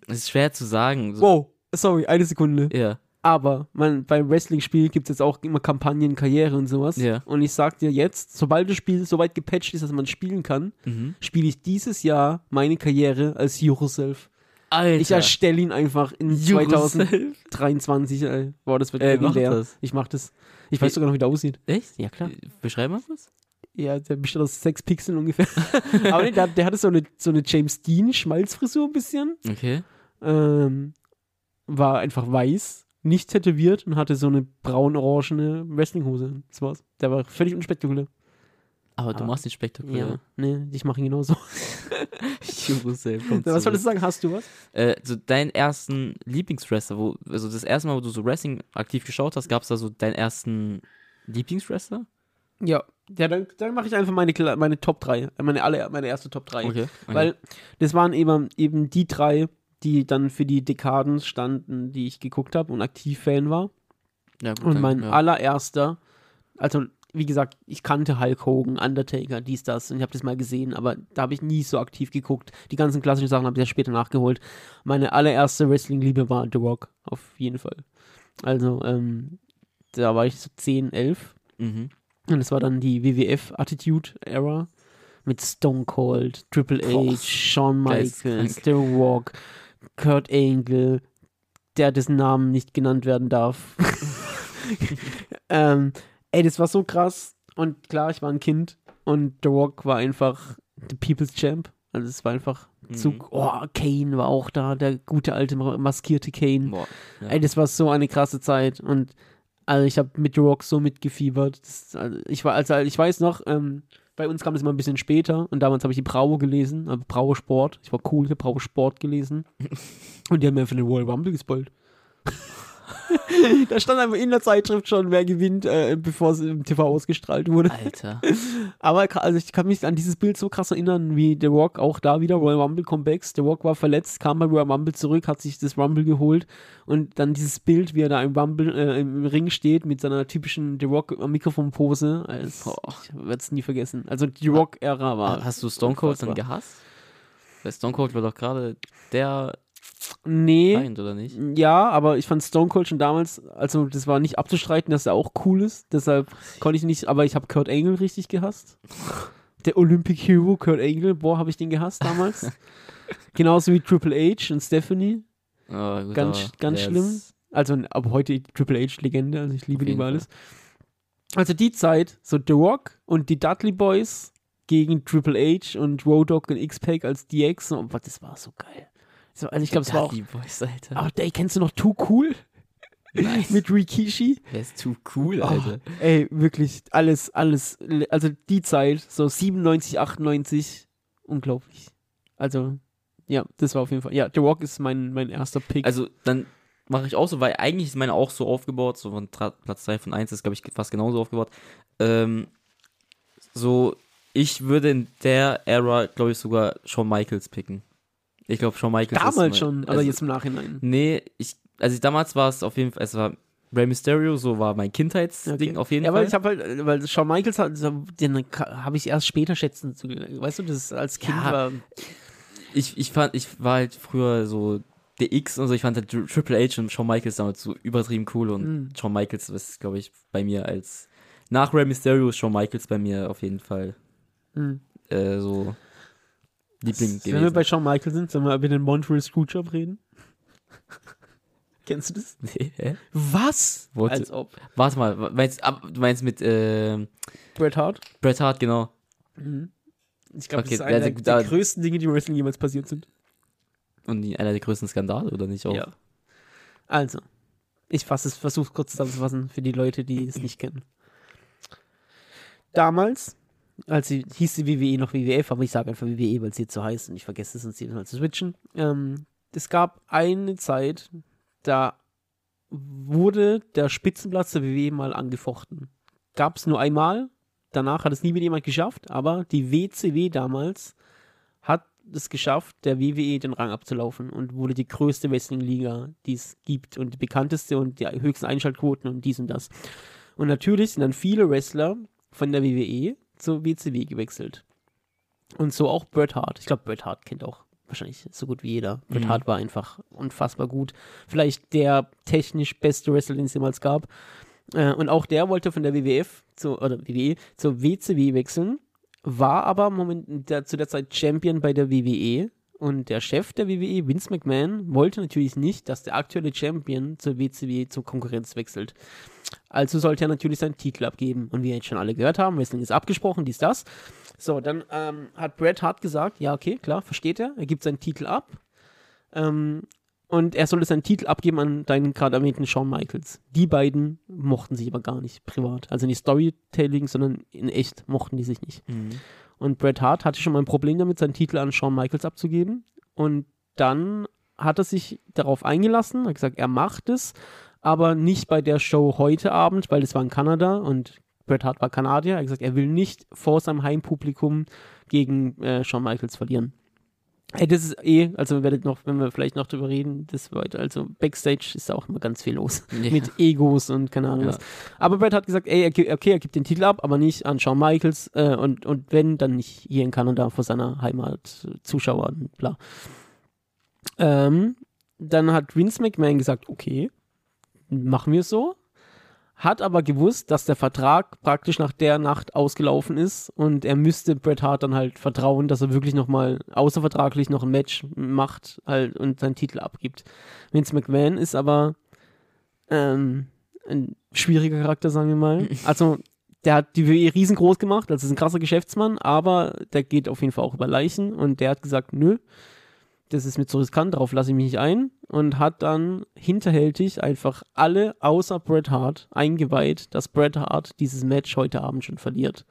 S1: es ist schwer zu sagen. So,
S2: Wow, sorry, eine Sekunde.
S1: Ja,
S2: Aber man, beim Wrestling-Spiel gibt es jetzt auch immer Kampagnen, Karriere und sowas.
S1: Ja.
S2: Und ich sag dir jetzt, sobald das Spiel so weit gepatcht ist, dass man spielen kann,
S1: mhm.
S2: spiele ich dieses Jahr meine Karriere als Yourself.
S1: Alter.
S2: Ich erstelle ihn einfach in
S1: Yourself.
S2: 2023. Ey. Boah, das wird
S1: mach
S2: legendär.
S1: das.
S2: Ich mach das. Ich weiß sogar noch, wie der aussieht.
S1: Echt?
S2: Ja, klar.
S1: Beschreib mal was.
S2: Ja, der besteht aus sechs Pixeln ungefähr. Aber nee, der, der hatte so eine, so eine James Dean-Schmalzfrisur ein bisschen.
S1: Okay.
S2: Ähm, war einfach weiß, nicht tätowiert und hatte so eine braun-orangene Wrestlinghose. Das war's. Der war völlig unspektakulär.
S1: Aber du
S2: Ah.
S1: machst nicht spektakulär.
S2: Ja, nee, ich mache ihn genauso.
S1: Jerusalem kommt
S2: Was wolltest du sagen? Hast du was?
S1: Äh, so deinen ersten Lieblingswrestler, wo, also das erste Mal, wo du so Wrestling aktiv geschaut hast, gab es da so deinen ersten Lieblingswrestler?
S2: Ja. Ja, dann, dann mache ich einfach meine, meine Top 3. Meine, alle, meine erste Top 3.
S1: Okay. okay.
S2: Weil das waren eben, eben die drei, die dann für die Dekaden standen, die ich geguckt habe und aktiv Fan war.
S1: ja, gut,
S2: Und mein
S1: ja.
S2: allererster, also wie gesagt, ich kannte Hulk Hogan, Undertaker, dies, das und ich habe das mal gesehen, aber da habe ich nie so aktiv geguckt. Die ganzen klassischen Sachen habe ich ja später nachgeholt. Meine allererste Wrestling-Liebe war The Rock, auf jeden Fall. Also, ähm, da war ich so 10, 11
S1: Mhm.
S2: und das war dann die WWF Attitude Era mit Stone Cold, Triple
S1: Boah,
S2: H, Shawn Michaels. The Rock, Kurt Angle, der dessen Namen nicht genannt werden darf. ähm, ey, das war so krass. Und klar, ich war ein Kind und The Rock war einfach the People's Champ. Also es war einfach zu,
S1: Mhm.
S2: oh, Kane war auch da, der gute alte ma- maskierte Kane.
S1: Boah. Ja.
S2: Ey, das war so eine krasse Zeit und also ich habe mit The Rock so mitgefiebert. Das, also ich war, also ich weiß noch, ähm, bei uns kam das immer ein bisschen später und damals habe ich die Bravo gelesen, also Bravo Sport. Ich war cool, ich habe Bravo Sport gelesen und die haben mir einfach den Royal Rumble gespoilt. da stand einfach in der Zeitschrift schon, wer gewinnt, äh, bevor es im TV ausgestrahlt wurde.
S1: Alter.
S2: Aber also ich kann mich an dieses Bild so krass erinnern, wie The Rock auch da wieder Royal Rumble Comebacks. The Rock war verletzt, kam bei Royal Rumble zurück, hat sich das Rumble geholt und dann dieses Bild, wie er da im Rumble äh, im Ring steht mit seiner typischen The Rock am Mikrofon Pose. als-
S1: Boah.
S2: Ich werde es nie vergessen. Also die Rock Ära war.
S1: Hast du Stone Cold dann gehasst? Weil Stone Cold war doch gerade der
S2: Nee.
S1: Feind, oder nicht?
S2: Ja, aber ich fand Stone Cold schon damals, also das war nicht abzustreiten, dass er auch cool ist. Deshalb konnte ich nicht, aber ich habe Kurt Angle richtig gehasst. Der Olympic Hero Kurt Angle, boah, habe ich den gehasst damals. Genauso wie Triple H und Stephanie.
S1: Oh, gut,
S2: Ganz- ganz schlimm. Also, aber heute Triple H Legende, also ich liebe
S1: jeden
S2: über alles. Also die Zeit, so The Rock und die Dudley Boys gegen Triple H und Road Dogg und X-Pac als DX, und boah, das war so geil. So, also ich glaube, es war auch.
S1: Boys, Alter.
S2: Ach, ey, kennst du noch Too Cool?
S1: Nice.
S2: Mit Rikishi?
S1: Der ist zu cool,
S2: Oh,
S1: Alter.
S2: ey, wirklich, alles, alles. Also die Zeit, so 97, 98, unglaublich. Also, ja, das war auf jeden Fall. Ja, The Rock ist mein, mein erster Pick.
S1: Also, dann mache ich auch so, weil eigentlich ist meine auch so aufgebaut, so von Platz 3 von 1 ist, glaube ich, fast genauso aufgebaut. Ähm, so, ich würde in der Ära, glaube ich, sogar Shawn Michaels picken. Ich glaube, Shawn Michaels
S2: Damals schon, aber
S1: also,
S2: jetzt im Nachhinein.
S1: Nee, ich, also damals war es auf jeden Fall, es war Rey Mysterio, so war mein Kindheitsding
S2: Okay.
S1: auf jeden
S2: ja,
S1: Fall.
S2: weil ich habe halt, weil Shawn Michaels hat, den habe ich erst später schätzen zu, weißt du, das als Kind
S1: Ja,
S2: war,
S1: ich, ich fand, ich war halt früher so der X und so, ich fand halt Tri- Triple H und Shawn Michaels damals so übertrieben cool und
S2: Mhm.
S1: Shawn Michaels ist, glaube ich, bei mir als nach Rey Mysterio ist Shawn Michaels bei mir auf jeden Fall
S2: hm.
S1: äh, so Liebling
S2: Wenn wir
S1: gewesen.
S2: bei Shawn Michaels sind, sollen wir über den Montreal Screwjob reden? Kennst du das?
S1: Nee, hä?
S2: Was?
S1: What?
S2: Als ob.
S1: Warte mal, meinst, du meinst mit äh,
S2: Bret Hart?
S1: Bret Hart, genau.
S2: Mhm. Ich glaube,
S1: Okay,
S2: das ist einer
S1: also
S2: der,
S1: da-
S2: der größten Dinge, die im Wrestling jemals passiert sind.
S1: Und einer der größten Skandale, oder nicht auch?
S2: Ja. Also, ich fasse es, versuche kurz zusammenzufassen für die Leute, die es nicht kennen. Damals, als sie hieß die WWE noch WWF, aber ich sage einfach WWE, weil sie jetzt so heißt und ich vergesse es uns jedes Mal zu switchen. Ähm, es gab eine Zeit, da wurde der Spitzenplatz der WWE mal angefochten. Gab es nur einmal, danach hat es nie wieder jemand geschafft, aber die WCW damals hat es geschafft, der WWE den Rang abzulaufen und wurde die größte Wrestling-Liga, die es gibt und die bekannteste und die höchsten Einschaltquoten und dies und das. Und natürlich sind dann viele Wrestler von der WWE zur WCW gewechselt. Und so auch Bret Hart. Ich glaube, Bret Hart kennt auch wahrscheinlich so gut wie jeder. Bret
S1: Mhm.
S2: Hart war einfach unfassbar gut. Vielleicht der technisch beste Wrestler, den es jemals gab. Äh, und auch der wollte von der WWF zu, oder WWE zur WCW wechseln, war aber moment, der, zu der Zeit Champion bei der WWE Und der Chef der WWE, Vince McMahon, wollte natürlich nicht, dass der aktuelle Champion zur WCW zur Konkurrenz wechselt. Also sollte er natürlich seinen Titel abgeben. Und wie wir jetzt schon alle gehört haben, Wrestling ist abgesprochen, dies, das. So, dann ähm, hat Bret Hart gesagt, ja, okay, klar, versteht er. Er gibt seinen Titel ab. Ähm, und er sollte seinen Titel abgeben an deinen gerade erwähnten Shawn Michaels. Die beiden mochten sich aber gar nicht privat. Also nicht Storytelling, sondern in echt mochten die sich nicht.
S1: Mhm.
S2: Und Bret Hart hatte schon mal ein Problem damit, seinen Titel an Shawn Michaels abzugeben. Und dann hat er sich darauf eingelassen, hat gesagt, er macht es, aber nicht bei der Show heute Abend, weil es war in Kanada und Bret Hart war Kanadier. Er hat gesagt, er will nicht vor seinem Heimpublikum gegen äh, Shawn Michaels verlieren. Hey, das ist eh, also werdet noch, wenn wir vielleicht noch drüber reden, das weiter. Also Backstage ist da auch immer ganz viel los.
S1: Ja.
S2: Mit Egos und keine Ahnung
S1: Ja.
S2: was. Aber Brett hat gesagt, ey, okay, er gibt den Titel ab, aber nicht an Shawn Michaels äh, und, und wenn, dann nicht hier in Kanada vor seiner Heimat äh, Zuschauer und bla. Ähm, dann hat Vince McMahon gesagt, okay, machen wir es so. Hat aber gewusst, dass der Vertrag praktisch nach der Nacht ausgelaufen ist und er müsste Bret Hart dann halt vertrauen, dass er wirklich nochmal außervertraglich noch ein Match macht halt und seinen Titel abgibt. Vince McMahon ist aber ähm, ein schwieriger Charakter, sagen wir mal. Also der hat die WWE riesengroß gemacht, also ist ein krasser Geschäftsmann, aber der geht auf jeden Fall auch über Leichen und der hat gesagt, nö, das ist mir zu riskant, darauf lasse ich mich nicht ein und hat dann hinterhältig einfach alle außer Bret Hart eingeweiht, dass Bret Hart dieses Match heute Abend schon verliert.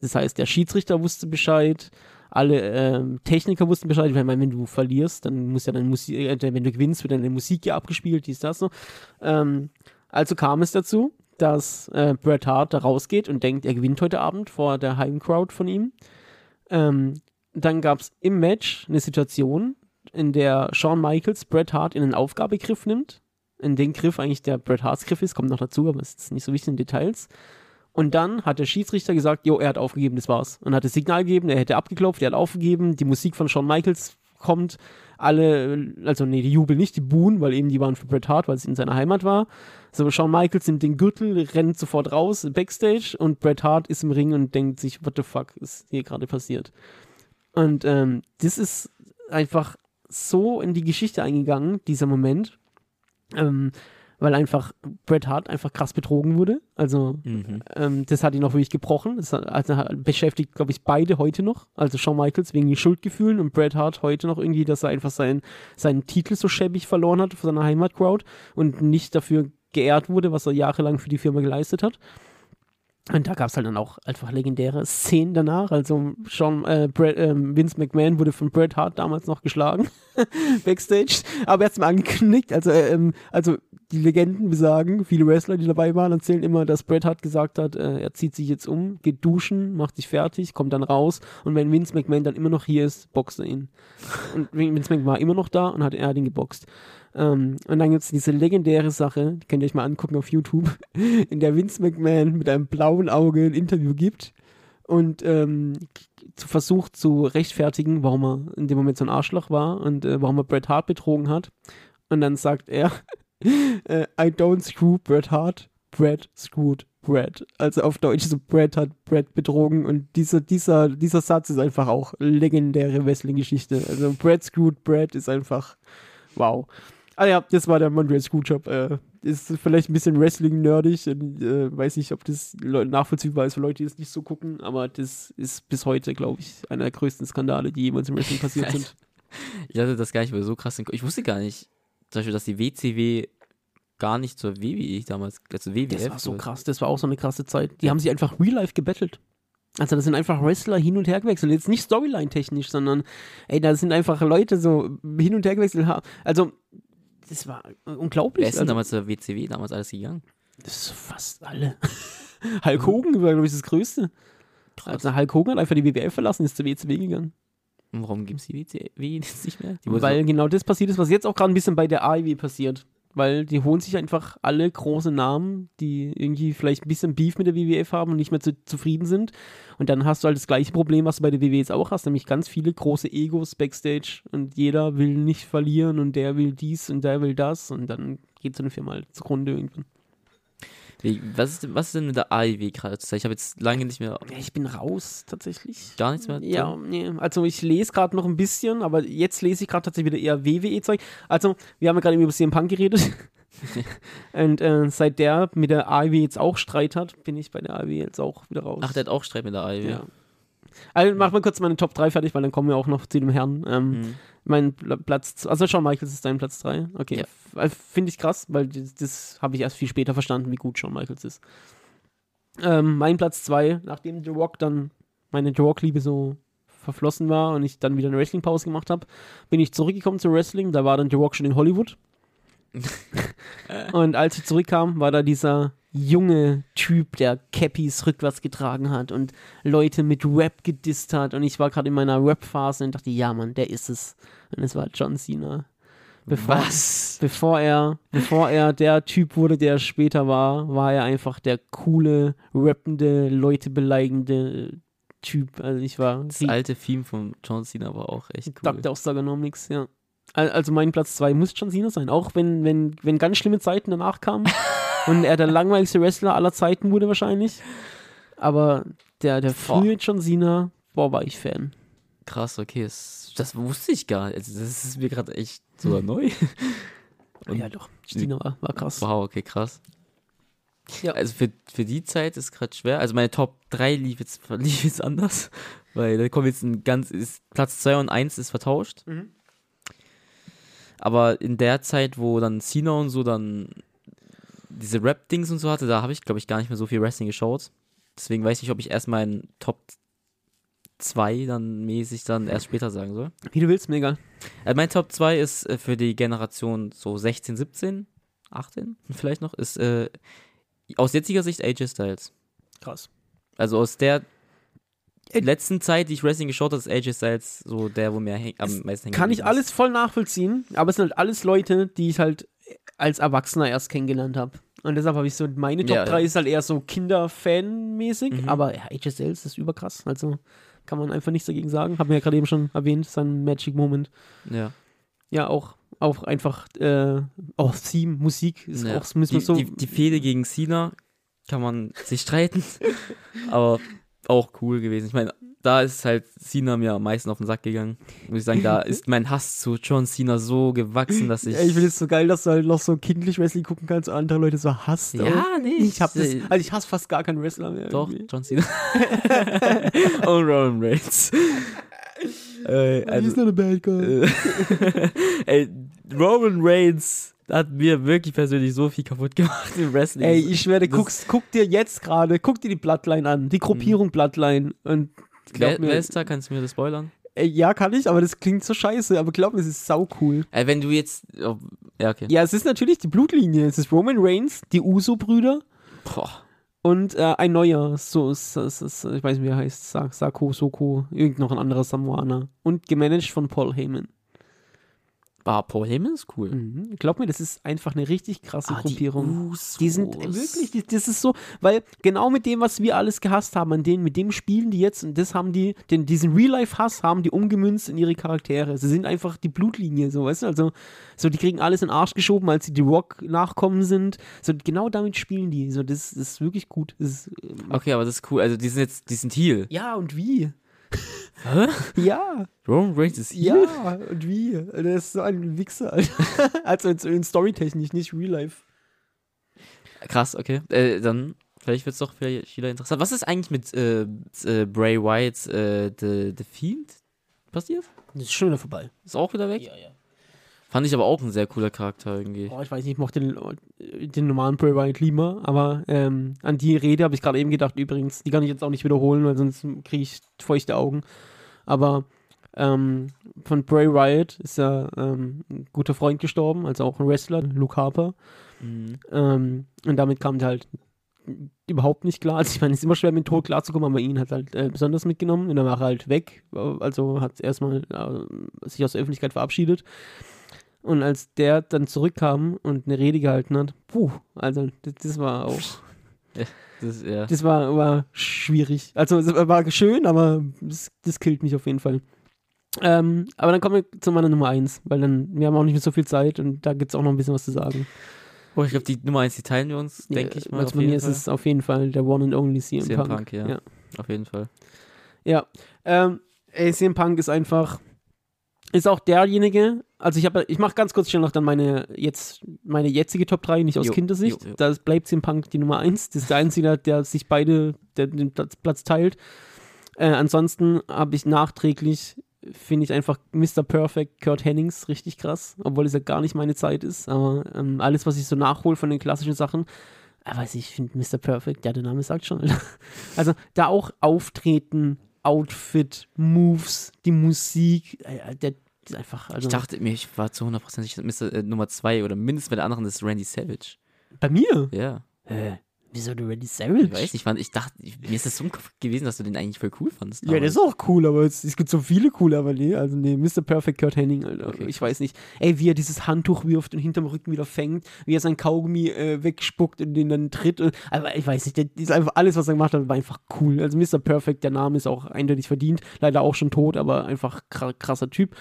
S2: Das heißt, der Schiedsrichter wusste Bescheid, alle ähm, Techniker wussten Bescheid. Ich meine, wenn du verlierst, dann muss ja deine Musik, äh, wenn du gewinnst, wird deine Musik ja abgespielt, dies, das so. Ähm, also kam es dazu, dass äh, Bret Hart da rausgeht und denkt, er gewinnt heute Abend vor der Heimcrowd von ihm. Ähm, dann gab es im Match eine Situation, in der Shawn Michaels Bret Hart in einen Aufgabegriff nimmt. In den Griff eigentlich der Bret Harts Griff ist, kommt noch dazu, aber es ist nicht so wichtig in Details. Und dann hat der Schiedsrichter gesagt, jo, er hat aufgegeben, das war's. Und hat das Signal gegeben, er hätte abgeklopft, er hat aufgegeben, die Musik von Shawn Michaels kommt, alle, also nee, die jubeln nicht, die buhen, weil eben die waren für Bret Hart, weil es in seiner Heimat war. So, Shawn Michaels nimmt den Gürtel, rennt sofort raus, Backstage und Bret Hart ist im Ring und denkt sich, what the fuck ist hier gerade passiert? Und ähm, das ist einfach so in die Geschichte eingegangen, dieser Moment, ähm, weil einfach Bret Hart einfach krass betrogen wurde. Also
S1: Mhm.
S2: ähm, das hat ihn auch wirklich gebrochen. Das hat, also hat, beschäftigt, glaube ich, beide heute noch. Also Shawn Michaels wegen den Schuldgefühlen und Bret Hart heute noch irgendwie, dass er einfach seinen, seinen Titel so schäbig verloren hat von seiner Heimatcrowd und nicht dafür geehrt wurde, was er jahrelang für die Firma geleistet hat. Und da gab es halt dann auch einfach legendäre Szenen danach. Also Sean, äh, Brett, ähm, Vince McMahon wurde von Bret Hart damals noch geschlagen, Backstage. Aber er hat es mal angekündigt. Also, äh, ähm, also die Legenden besagen, viele Wrestler, die dabei waren, erzählen immer, dass Bret Hart gesagt hat, äh, er zieht sich jetzt um, geht duschen, macht sich fertig, kommt dann raus. Und wenn Vince McMahon dann immer noch hier ist, boxt er ihn. Und Vince McMahon war immer noch da und hat, er ihn geboxt. Ähm, und dann gibt es diese legendäre Sache, die könnt ihr euch mal angucken auf YouTube, in der Vince McMahon mit einem blauen Auge ein Interview gibt und ähm, versucht zu rechtfertigen, warum er in dem Moment so ein Arschloch war und äh, warum er Bret Hart betrogen hat. Und dann sagt er, äh, I don't screw Bret Hart, Bret screwed Bret. Also auf Deutsch so Bret hat Bret betrogen und dieser, dieser, dieser Satz ist einfach auch legendäre Wrestling-Geschichte. Also Bret screwed Bret ist einfach wow. Ah ja, das war der Montreal Screwjob. Äh, ist vielleicht ein bisschen Wrestling-nerdig und äh, weiß nicht, ob das nachvollziehbar ist für Leute, die es nicht so gucken, aber das ist bis heute, glaube ich, einer der größten Skandale, die jemals im Wrestling passiert sind.
S1: Ich hatte das gar nicht mehr so krass. Ich wusste gar nicht, zum Beispiel, dass die WCW gar nicht zur WWE damals, also WWF.
S2: Das war so krass, das war auch so eine krasse Zeit. Die haben sich einfach real life gebettelt. Also das sind einfach Wrestler hin und her gewechselt. Jetzt nicht Storyline-technisch, sondern ey, da sind einfach Leute so hin und her gewechselt. Also, das war unglaublich.
S1: Wer ist denn
S2: also,
S1: damals zur WCW damals alles gegangen?
S2: Das ist fast alle. Hulk Hogan war, glaube ich, das Größte. Also Hulk Hogan hat einfach die WWF verlassen, ist zur WCW gegangen.
S1: Und Warum gibt es die WCW jetzt nicht mehr?
S2: Weil genau das passiert ist, was jetzt auch gerade ein bisschen bei der AEW passiert. Weil die holen sich einfach alle große Namen, die irgendwie vielleicht ein bisschen Beef mit der WWF haben und nicht mehr zu, zufrieden sind. Und dann hast du halt das gleiche Problem, was du bei der WWE jetzt auch hast, nämlich ganz viele große Egos backstage und jeder will nicht verlieren und der will dies und der will das und dann geht so eine Firma halt zugrunde irgendwann.
S1: Was, ist, denn- was ist denn mit der AIW gerade? Ich habe jetzt lange nicht mehr,
S2: Ja, ich bin raus, tatsächlich.
S1: gar nichts mehr.
S2: Ja, nee. also ich lese gerade noch ein bisschen, aber jetzt lese ich gerade tatsächlich wieder eher WWE-Zeug. Also, wir haben ja gerade eben über CM Punk geredet. Und äh, seit der mit der AEW jetzt auch Streit hat, bin ich bei der AEW jetzt auch wieder raus.
S1: Ach, der hat auch Streit mit der AIW.
S2: ja. Also mach mal kurz meine Top 3 fertig, weil dann kommen wir auch noch zu dem Herrn. Ähm,
S1: Mhm.
S2: Mein Pla- Platz, also Shawn Michaels ist dein Platz 3. Okay.
S1: Ja.
S2: Äh, Finde ich krass, weil das, das habe ich erst viel später verstanden, wie gut Shawn Michaels ist. Ähm, mein Platz 2, nachdem The Rock dann meine The Rock-Liebe so verflossen war und ich dann wieder eine Wrestling-Pause gemacht habe, bin ich zurückgekommen zu Wrestling. Da war dann The Rock schon in Hollywood. und als ich zurückkam, war da dieser junge Typ, der Cappies rückwärts getragen hat und Leute mit Rap gedisst hat. Und ich war gerade in meiner Rap-Phase und dachte, ja, Mann, der ist es. Und es war John Cena. Bevor,
S1: Was?
S2: Bevor er, bevor er der Typ wurde, der er später war, war er einfach der coole, rappende, Leute beleidigende Typ. Also ich war
S1: Das alte Theme von John Cena war auch echt cool.
S2: Dr. Ostergonomics, ja. Al- Also mein Platz 2 muss John Cena sein, auch wenn, wenn, wenn ganz schlimme Zeiten danach kamen und er der langweiligste Wrestler aller Zeiten wurde wahrscheinlich. Aber der, der frühe John Cena, boah, war ich Fan.
S1: Krass, okay. Das, das wusste ich gar nicht. Also das ist mir gerade echt so neu. Und-
S2: ja, doch, Cena war, war krass.
S1: Wow, okay, krass.
S2: Ja.
S1: Also für, für die Zeit ist gerade schwer. Also meine Top 3 lief jetzt, lief jetzt anders. Weil da kommt jetzt ein ganz, ist, Platz 2 und 1 ist vertauscht.
S2: Mhm.
S1: Aber in der Zeit, wo dann Cena und so dann diese Rap-Dings und so hatte, da habe ich, glaube ich, gar nicht mehr so viel Wrestling geschaut. Deswegen weiß ich nicht, ob ich erst meinen Top 2 dann mäßig dann erst später sagen soll.
S2: Wie du willst, mir egal.
S1: Also mein Top 2 ist äh, für die Generation so 16, 17, 18 vielleicht noch, ist äh, aus jetziger Sicht AJ Styles.
S2: Krass.
S1: Also aus der letzten Zeit, die ich Wrestling geschaut habe, ist AJ Styles so der, wo mir am meisten hängen
S2: Kann ich
S1: ist.
S2: alles voll nachvollziehen, aber es sind halt alles Leute, die ich halt als Erwachsener erst kennengelernt habe. Und deshalb habe ich so, meine Top
S1: Ja,
S2: 3
S1: ja.
S2: ist halt eher so Kinder-Fan-mäßig,
S1: Mhm.
S2: aber ja, AJ Styles ist überkrass. Also kann man einfach nichts dagegen sagen. Haben wir ja gerade eben schon erwähnt, sein Magic Moment.
S1: Ja.
S2: Ja, auch, auch einfach, äh, auch Theme, Musik ist
S1: ja.
S2: auch, müssen
S1: die,
S2: so.
S1: die, die Fehde gegen Cena kann man sich streiten, aber auch cool gewesen. Ich meine, da ist halt Cena mir am meisten auf den Sack gegangen. Muss ich sagen, da ist mein Hass zu John Cena so gewachsen, dass ich.
S2: Ey, ich finde es so geil, dass du halt noch so kindlich Wrestling gucken kannst und andere Leute so hasst.
S1: ja, nee,
S2: Ich hab das, also ich hasse fast gar keinen Wrestler mehr.
S1: Doch,
S2: irgendwie.
S1: John Cena. und Roman Reigns. äh,
S2: He's
S1: also,
S2: not a bad guy.
S1: äh, ey, Roman Reigns hat mir wirklich persönlich so viel kaputt gemacht im Wrestling.
S2: Ey, ich
S1: Das-
S2: guckst, guck dir jetzt gerade, guck dir die Bloodline an, die Gruppierung Bloodline und glaub mir,
S1: da? Kannst du mir das spoilern?
S2: ey, ja, kann ich, aber das klingt so scheiße, aber glaub mir, es ist sau cool.
S1: Äh, wenn du jetzt. Oh, ja, okay.
S2: Ja, es ist natürlich die Blutlinie, es ist Roman Reigns, die Uso-Brüder
S1: Boah.
S2: und äh, ein neuer, so, so, so, so, ich weiß nicht, wie er heißt, Sa Sako, Soko, irgend noch ein anderer Samoaner und gemanagt von Paul Heyman.
S1: Ah, Paul Heyman ist cool.
S2: Mhm. Glaub mir, das ist einfach eine richtig krasse
S1: Ah,
S2: Gruppierung.
S1: Usos.
S2: Die sind wirklich, die, das ist so, weil genau mit dem, was wir alles gehasst haben, an denen, mit dem spielen die jetzt und das haben die, den, diesen Real-Life-Hass haben die umgemünzt in ihre Charaktere. Sie sind einfach die Blutlinie, so, weißt du, also, so, die kriegen alles in den Arsch geschoben, als sie die Rock nachkommen sind. So, genau damit spielen die. So, das, das ist wirklich gut. Ist, äh,
S1: Okay, aber das ist cool. Also, die sind jetzt, die sind Heal.
S2: ja, und wie?
S1: Hä?
S2: Ja,
S1: Roman Reigns ist Heal?
S2: ja, und wie? Der ist so ein Wichser, Alter. also in, in Storytechnisch, nicht Real-Life.
S1: Krass, okay. Äh, dann, vielleicht wird es doch vielleicht wieder interessant. Was ist eigentlich mit äh, äh, Bray Wyatt, äh, The, The Fiend passiert?
S2: Das ist schon wieder vorbei.
S1: Ist auch wieder weg?
S2: Ja, ja.
S1: Fand ich aber auch ein sehr cooler Charakter irgendwie.
S2: Boah, ich weiß nicht, ich mochte den, den normalen Bray Wyatt lieber, aber ähm, an die Rede habe ich gerade eben gedacht, übrigens, die kann ich jetzt auch nicht wiederholen, weil sonst kriege ich feuchte Augen. Aber ähm, von Bray Wyatt ist ja ähm, ein guter Freund gestorben, also auch ein Wrestler, Luke Harper.
S1: Mhm.
S2: Ähm, und damit kam der halt überhaupt nicht klar. Also ich meine, es ist immer schwer mit dem Tod klarzukommen, aber ihn hat halt äh, besonders mitgenommen und dann war er halt weg. Also hat erstmal äh, sich aus der Öffentlichkeit verabschiedet. Und als der dann zurückkam und eine Rede gehalten hat, puh, also das, das war auch,
S1: Das, ja.
S2: das war, war schwierig. Also es war schön, aber das, das killt mich auf jeden Fall. Ähm, aber dann kommen wir zu meiner Nummer 1, weil dann, wir haben auch nicht mehr so viel Zeit und da gibt es auch noch ein bisschen was zu sagen.
S1: Oh, ich glaube, die Nummer 1, die teilen wir uns, denke ich mal.
S2: Also bei mir ist es auf jeden Fall der One and Only CM,
S1: CM
S2: Punk.
S1: Punk, ja.
S2: ja.
S1: Auf jeden Fall.
S2: Ja, ähm, ey, CM Punk ist einfach, ist auch derjenige, also ich habe, ich mache ganz kurz schnell noch dann meine jetzt, meine jetzige Top 3, nicht aus
S1: Jo,
S2: Kindersicht.
S1: jo, jo.
S2: Da bleibt CM Punk die Nummer 1. Das ist der Einzige, der sich beide der, den Platz, Platz teilt. Äh, ansonsten habe ich nachträglich, finde ich einfach Mr. Perfect, Kurt Hennings, richtig krass, obwohl es ja gar nicht meine Zeit ist. Aber ähm, alles, was ich so nachhole von den klassischen Sachen, äh, weiß ich, ich finde Mr. Perfect, ja, der Name sagt schon. Alter. Also da auch Auftreten, Outfit, Moves, die Musik, äh, der ist einfach, also
S1: Ich dachte mir, ich war zu 100% sicher, Mr. Äh, Nummer 2 oder mindestens bei der anderen ist Randy Savage.
S2: bei mir.
S1: Ja.
S2: Äh, wieso du Randy Savage?
S1: Ich weiß nicht, ich dachte, ich, mir ist das so im Kopf gewesen, dass du den eigentlich voll cool fandest.
S2: Ja, der ist auch cool, aber es, es gibt so viele coole, aber nee, also nee, Mr. Perfect Kurt Henning, Alter.
S1: Okay,
S2: ich weiß nicht. Ey, wie er dieses Handtuch wirft und hinterm Rücken wieder fängt, wie er sein Kaugummi äh, wegspuckt und den dann tritt. Und, aber ich weiß nicht, der, ist einfach alles, was er gemacht hat, war einfach cool. Also Mr. Perfect, der Name ist auch eindeutig verdient. Leider auch schon tot, aber einfach kra- krasser Typ.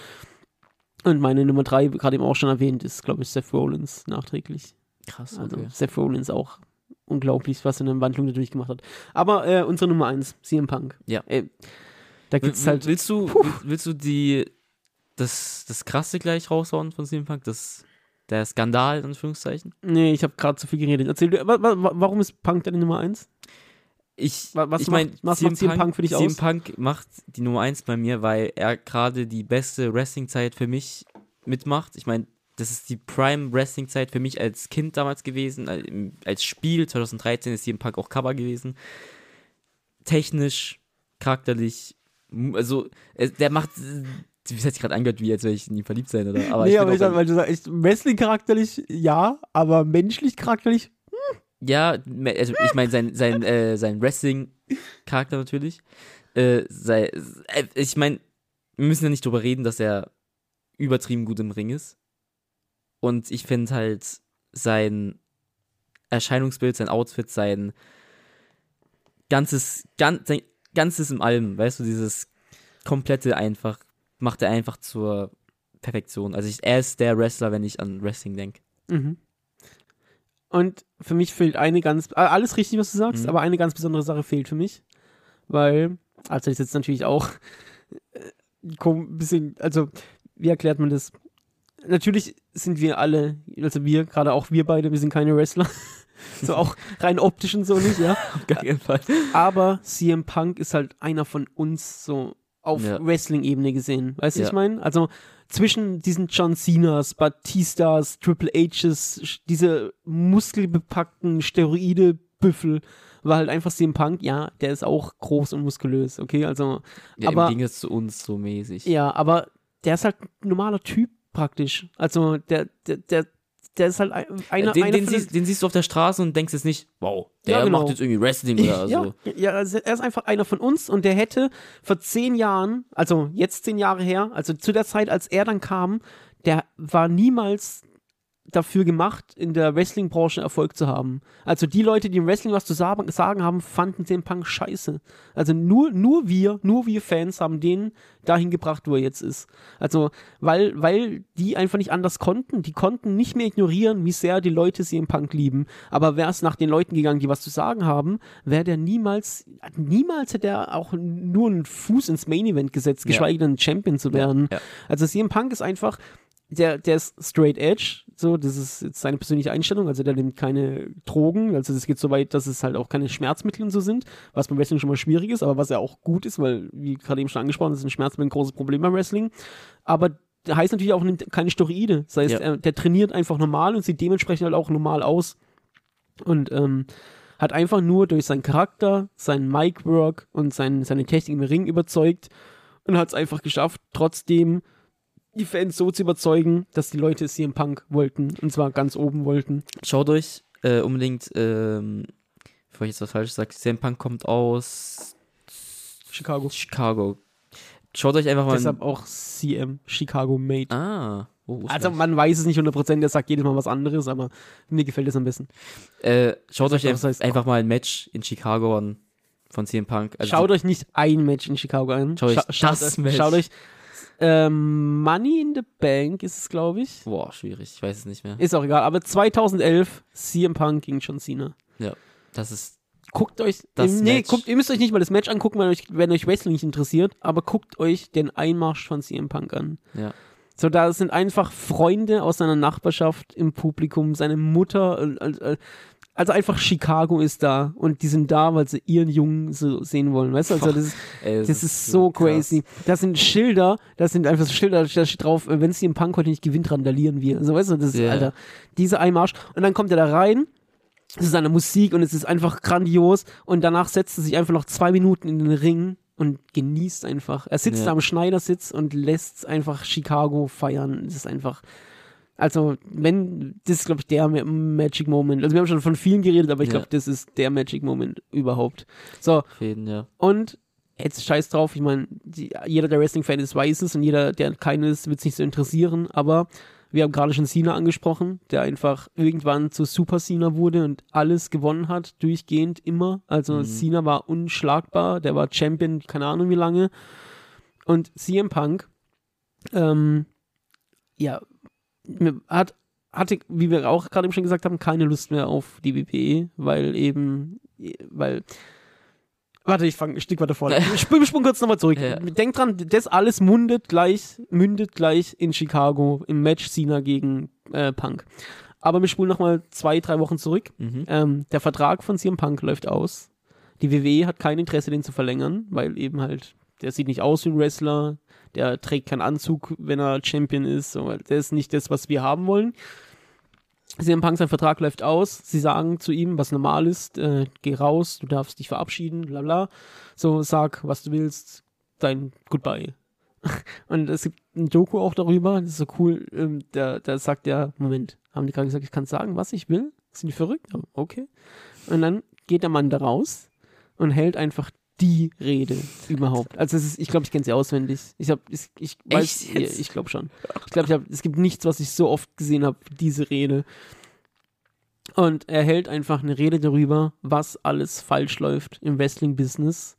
S2: Und meine Nummer drei, gerade eben auch schon erwähnt, ist, glaube ich, Seth Rollins nachträglich.
S1: krass.
S2: Also
S1: Okay.
S2: Seth Rollins auch unglaublich, was in der Wandlung dadurch gemacht hat. Aber äh, unsere Nummer eins, CM Punk.
S1: Ja.
S2: Ey, da gibt's halt.
S1: willst du, will, willst du die, das, das Krasse gleich raushauen von CM Punk? Das, der Skandal, in Anführungszeichen?
S2: Nee, ich habe gerade zu viel geredet. Erzähl du, wa, wa, wa- warum ist Punk deine Nummer eins?
S1: Ich,
S2: Wa- was
S1: ich meine,
S2: macht CM Punk für dich
S1: CM
S2: aus?
S1: Punk macht die Nummer 1 bei mir, weil er gerade die beste Wrestling-Zeit für mich mitmacht. Ich meine, das ist die Prime-Wrestling-Zeit für mich als Kind damals gewesen. Als Spiel 2013 ist CM Punk auch Cover gewesen. Technisch, charakterlich, also es- der macht, wie hat sich gerade angehört, wie als wäre ich in ihn verliebt sein, oder? Aber
S2: nee,
S1: ich
S2: aber ich sag, weil du sagst, Wrestling charakterlich ja, aber menschlich charakterlich
S1: Ja, also ich meine sein, sein, äh, sein Wrestling-Charakter natürlich. Äh, sei, äh, ich meine, wir müssen ja nicht drüber reden, dass er übertrieben gut im Ring ist. Und ich finde halt sein Erscheinungsbild, sein Outfit, sein ganzes, gan, sein ganzes im Allem, weißt du, dieses komplette einfach, macht er einfach zur Perfektion. Also ich, er ist der Wrestler, wenn ich an Wrestling denke.
S2: Mhm. Und für mich fehlt eine ganz, äh, alles richtig, was du sagst,
S1: Mhm.
S2: aber eine ganz besondere Sache fehlt für mich. Weil, also das ist jetzt natürlich auch äh, ein bisschen, also wie erklärt man das? Natürlich sind wir alle, also wir, gerade auch wir beide, wir sind keine Wrestler. so auch rein optisch und so nicht, ja.
S1: Auf gar keinen Fall.
S2: Aber CM Punk ist halt einer von uns so auf
S1: Ja.
S2: Wrestling-Ebene gesehen. Weißt du,
S1: Ja.
S2: was ich meine? Also zwischen diesen John Cenas, Batistas, Triple H's, diese muskelbepackten Steroide-Büffel, war halt einfach CM Punk, ja, der ist auch groß und muskulös, okay? Also,
S1: Ja,
S2: Aber-
S1: Im Gegensatz zu uns so mäßig.
S2: ja, aber der ist halt ein normaler Typ praktisch. Also, der, der, der, der ist halt ein- einer,
S1: den,
S2: einer
S1: den, siehst, den siehst du auf der Straße und denkst jetzt nicht, wow, der
S2: Ja, genau.
S1: macht jetzt irgendwie Wrestling oder
S2: ja,
S1: so.
S2: ja, also er ist einfach einer von uns und der hätte vor zehn Jahren, also jetzt zehn Jahre her, also zu der Zeit, als er dann kam, der war niemals dafür gemacht, in der Wrestling-Branche Erfolg zu haben. Also die Leute, die im Wrestling was zu sagen, sagen haben, fanden den Punk scheiße. Also nur, nur wir, nur wir Fans haben den dahin gebracht, wo er jetzt ist. Also, weil, weil die einfach nicht anders konnten. Die konnten nicht mehr ignorieren, wie sehr die Leute im Punk lieben. Aber wäre es nach den Leuten gegangen, die was zu sagen haben, wäre der niemals, niemals hätte er auch nur einen Fuß ins Main Event gesetzt,
S1: Ja.
S2: geschweige denn Champion zu werden.
S1: ja.
S2: Also CM Punk ist einfach, der, der ist straight edge, so, das ist jetzt seine persönliche Einstellung, also der nimmt keine Drogen, also das geht so weit, dass es halt auch keine Schmerzmittel und so sind, was beim Wrestling schon mal schwierig ist, aber was ja auch gut ist, weil, wie gerade eben schon angesprochen, ist ein Schmerzmittel ein großes Problem beim Wrestling, aber der heißt natürlich auch nimmt keine Steroide, das heißt,
S1: Ja.
S2: er, der trainiert einfach normal und sieht dementsprechend halt auch normal aus. Und, ähm, hat einfach nur durch seinen Charakter, seinen Mic-Work und sein, seine Technik im Ring überzeugt und hat es einfach geschafft, trotzdem die Fans so zu überzeugen, dass die Leute CM Punk wollten und zwar ganz oben wollten.
S1: Schaut euch äh, unbedingt, ähm, bevor ich jetzt was falsches sage, CM Punk kommt aus
S2: Chicago.
S1: Chicago. Schaut euch einfach mal.
S2: Deshalb auch CM Chicago Made.
S1: ah, oh,
S2: Also man weiß es nicht 100%, der sagt jedes Mal was anderes, aber mir gefällt es am besten.
S1: äh, schaut euch
S2: das heißt-
S1: einfach mal ein Match in Chicago an von CM Punk. Also
S2: schaut euch nicht ein Match in Chicago an.
S1: Schaut euch
S2: schaut,
S1: das Match.
S2: Schaut euch ähm, Money in the Bank ist es, glaube ich.
S1: Boah, schwierig, ich weiß es nicht mehr.
S2: Ist auch egal. Aber 2011 CM Punk gegen John Cena.
S1: Das ist,
S2: Guckt euch,
S1: Das
S2: nee,
S1: Match.
S2: guckt, ihr müsst euch nicht mal das Match angucken, wenn euch, wenn euch Wrestling nicht interessiert, aber guckt euch den Einmarsch von CM Punk an.
S1: ja.
S2: So, da sind einfach Freunde aus seiner Nachbarschaft im Publikum, seine Mutter, äh, äh, also einfach Chicago ist da und die sind da, weil sie ihren Jungen so sehen wollen, weißt du? Also das ist,
S1: Ey,
S2: das ist so
S1: krass.
S2: crazy. Das sind Schilder, das sind einfach so Schilder, da steht drauf, äh, wenn CM Punk heute nicht gewinnt, randalieren wir. So, weißt du, das ist,
S1: Ja.
S2: Alter, dieser Einmarsch. Und dann kommt er da rein, es ist seine Musik und es ist einfach grandios und danach setzt er sich einfach noch zwei Minuten in den Ring und genießt einfach. Er sitzt
S1: Ja.
S2: da am Schneidersitz und lässt einfach Chicago feiern. Das ist einfach, also, wenn, das ist, glaube ich, der Ma- Magic Moment. Also, wir haben schon von vielen geredet, aber ich
S1: Ja.
S2: glaube, das ist der Magic Moment überhaupt. So,
S1: Auf jeden, ja.
S2: und jetzt scheiß drauf, ich meine, jeder, der Wrestling-Fan ist, weiß es und jeder, der keiner ist, wird es nicht so interessieren, aber wir haben gerade schon Cena angesprochen, der einfach irgendwann zu Super Cena wurde und alles gewonnen hat, durchgehend immer. Also
S1: Mhm.
S2: Cena war unschlagbar, der war Champion, keine Ahnung wie lange. Und CM Punk, ähm, ja, hat, hatte, wie wir auch gerade eben schon gesagt haben, keine Lust mehr auf die WWE, weil eben, weil Warte, ich fange ein Stück weiter vorne. Ich spring, spring kurz nochmal zurück.
S1: Ja.
S2: Denk dran, das alles mundet gleich, mündet gleich in Chicago im Match Cena gegen äh, Punk. Aber wir spulen nochmal zwei, drei Wochen zurück.
S1: Mhm.
S2: Ähm, der Vertrag von CM Punk läuft aus. Die WWE hat kein Interesse, den zu verlängern, weil eben halt, der sieht nicht aus wie ein Wrestler, der trägt keinen Anzug, wenn er Champion ist, der ist nicht das, was wir haben wollen. CM Punk, sein Vertrag läuft aus. Sie sagen zu ihm, was normal ist, äh, geh raus, du darfst dich verabschieden, bla bla. So, sag, was du willst, dein Goodbye. Und es gibt ein Doku auch darüber, das ist so cool, ähm, da, da sagt er, Moment, haben die gerade gesagt, ich kann sagen, was ich will? Sind die verrückt? Okay. Und dann geht der Mann da raus und hält einfach die Rede überhaupt. Also es ist, ich glaube, ich kenne sie auswendig. Ich habe, ich, ich weiß,
S1: jetzt?
S2: ich glaube schon. Ich glaube, ich hab, es gibt nichts, was ich so oft gesehen habe, diese Rede. Und er hält einfach eine Rede darüber, was alles falsch läuft im Wrestling-Business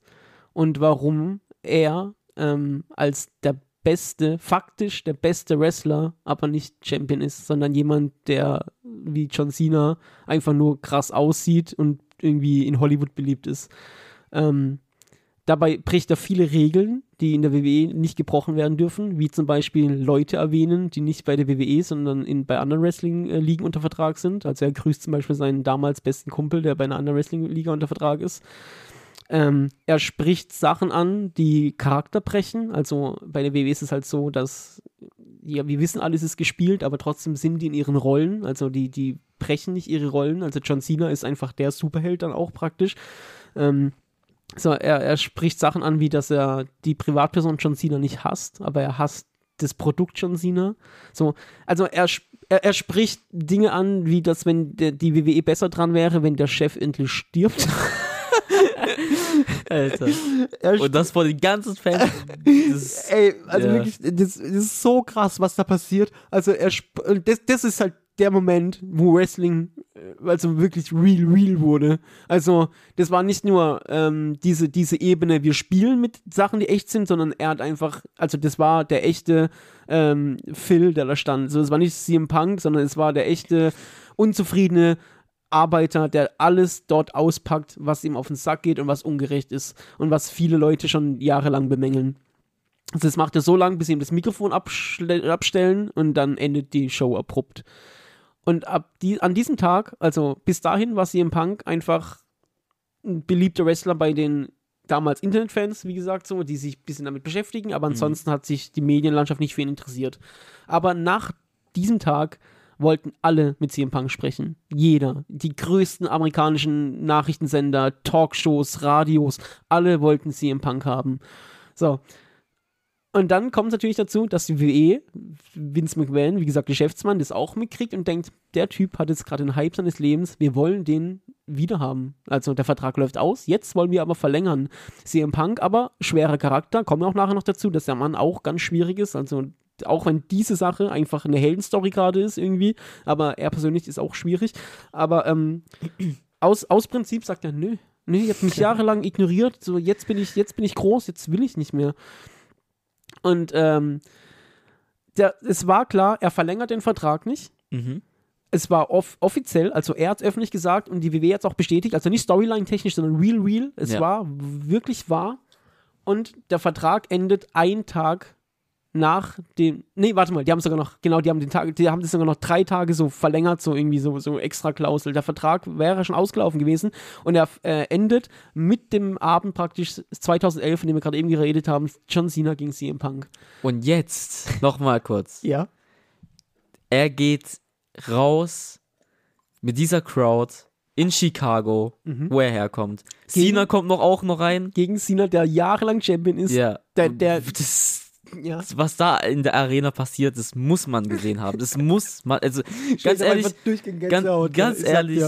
S2: und warum er ähm, als der beste, faktisch der beste Wrestler, aber nicht Champion ist, sondern jemand, der wie John Cena einfach nur krass aussieht und irgendwie in Hollywood beliebt ist. Ähm, dabei bricht er viele Regeln, die in der WWE nicht gebrochen werden dürfen, wie zum Beispiel Leute erwähnen, die nicht bei der WWE, sondern in, bei anderen Wrestling-Ligen unter Vertrag sind. Also er grüßt zum Beispiel seinen damals besten Kumpel, der bei einer anderen Wrestling-Liga unter Vertrag ist. Ähm, er spricht Sachen an, die Charakter brechen. Also bei der WWE ist es halt so, dass ja, wir wissen, alles ist gespielt, aber trotzdem sind die in ihren Rollen. Also die, die brechen nicht ihre Rollen. Also John Cena ist einfach der Superheld dann auch praktisch. Ähm, so, er, er spricht Sachen an, wie dass er die Privatperson John Cena nicht hasst, aber er hasst das Produkt John Cena. So, also er, er, er spricht Dinge an, wie dass wenn der, die WWE besser dran wäre, wenn der Chef endlich stirbt.
S1: Alter.
S2: Er
S1: Und das vor den ganzen Fans. Das,
S2: Ey, also
S1: Ja.
S2: wirklich, das, das ist so krass, was da passiert. Also er, das, das ist halt der Moment, wo Wrestling äh, also wirklich real, real wurde. Also das war nicht nur ähm, diese, diese Ebene, wir spielen mit Sachen, die echt sind, sondern er hat einfach, also das war der echte ähm, Phil, der da stand. Also es war nicht CM Punk, sondern es war der echte unzufriedene Arbeiter, der alles dort auspackt, was ihm auf den Sack geht und was ungerecht ist und was viele Leute schon jahrelang bemängeln. Also das macht er so lange, bis sie ihm das Mikrofon abstellen und dann endet die Show abrupt. Und ab die, an diesem Tag, also bis dahin war CM Punk einfach ein beliebter Wrestler bei den damals Internetfans, wie gesagt, so, die sich ein bisschen damit beschäftigen, aber ansonsten hat sich die Medienlandschaft nicht für ihn interessiert. Aber nach diesem Tag wollten alle mit CM Punk sprechen. Jeder. Die größten amerikanischen Nachrichtensender, Talkshows, Radios, alle wollten CM Punk haben. So. Und dann kommt es natürlich dazu, dass die WWE, Vince McMahon, wie gesagt, Geschäftsmann, das auch mitkriegt und denkt, der Typ hat jetzt gerade den Hype seines Lebens, wir wollen den wieder haben. Also der Vertrag läuft aus, jetzt wollen wir aber verlängern. CM Punk aber, schwerer Charakter, kommen wir auch nachher noch dazu, dass der Mann auch ganz schwierig ist, also auch wenn diese Sache einfach eine Heldenstory gerade ist irgendwie, aber er persönlich ist auch schwierig, aber ähm, aus, aus Prinzip sagt er, nö, nö, ihr habt mich jahrelang ignoriert, so jetzt bin ich, jetzt bin ich groß, jetzt will ich nicht mehr. Und ähm, der, es war klar, er verlängert den Vertrag nicht.
S1: Mhm.
S2: Es war off offiziell, also er hat es öffentlich gesagt und die WWE hat es auch bestätigt, also nicht Storyline-technisch, sondern real, real. Es
S1: Ja.
S2: war wirklich wahr. Und der Vertrag endet einen Tag nach dem. Nee, warte mal, die haben sogar noch, genau, die haben den Tag, die haben das sogar noch drei Tage so verlängert, so irgendwie so, so extra Klausel. Der Vertrag wäre schon ausgelaufen gewesen und er äh, endet mit dem Abend praktisch 2011, von dem wir gerade eben geredet haben, John Cena gegen CM Punk.
S1: Und jetzt nochmal kurz.
S2: Ja.
S1: Er geht raus mit dieser Crowd in Chicago, wo er herkommt.
S2: Gegen-
S1: Cena kommt noch auch noch rein.
S2: Gegen Cena, der jahrelang Champion ist.
S1: Ja.
S2: Der- der-
S1: das,
S2: ja.
S1: was da in der Arena passiert, das muss man gesehen haben. Das muss man, also ganz ehrlich, ganz, ganz ehrlich,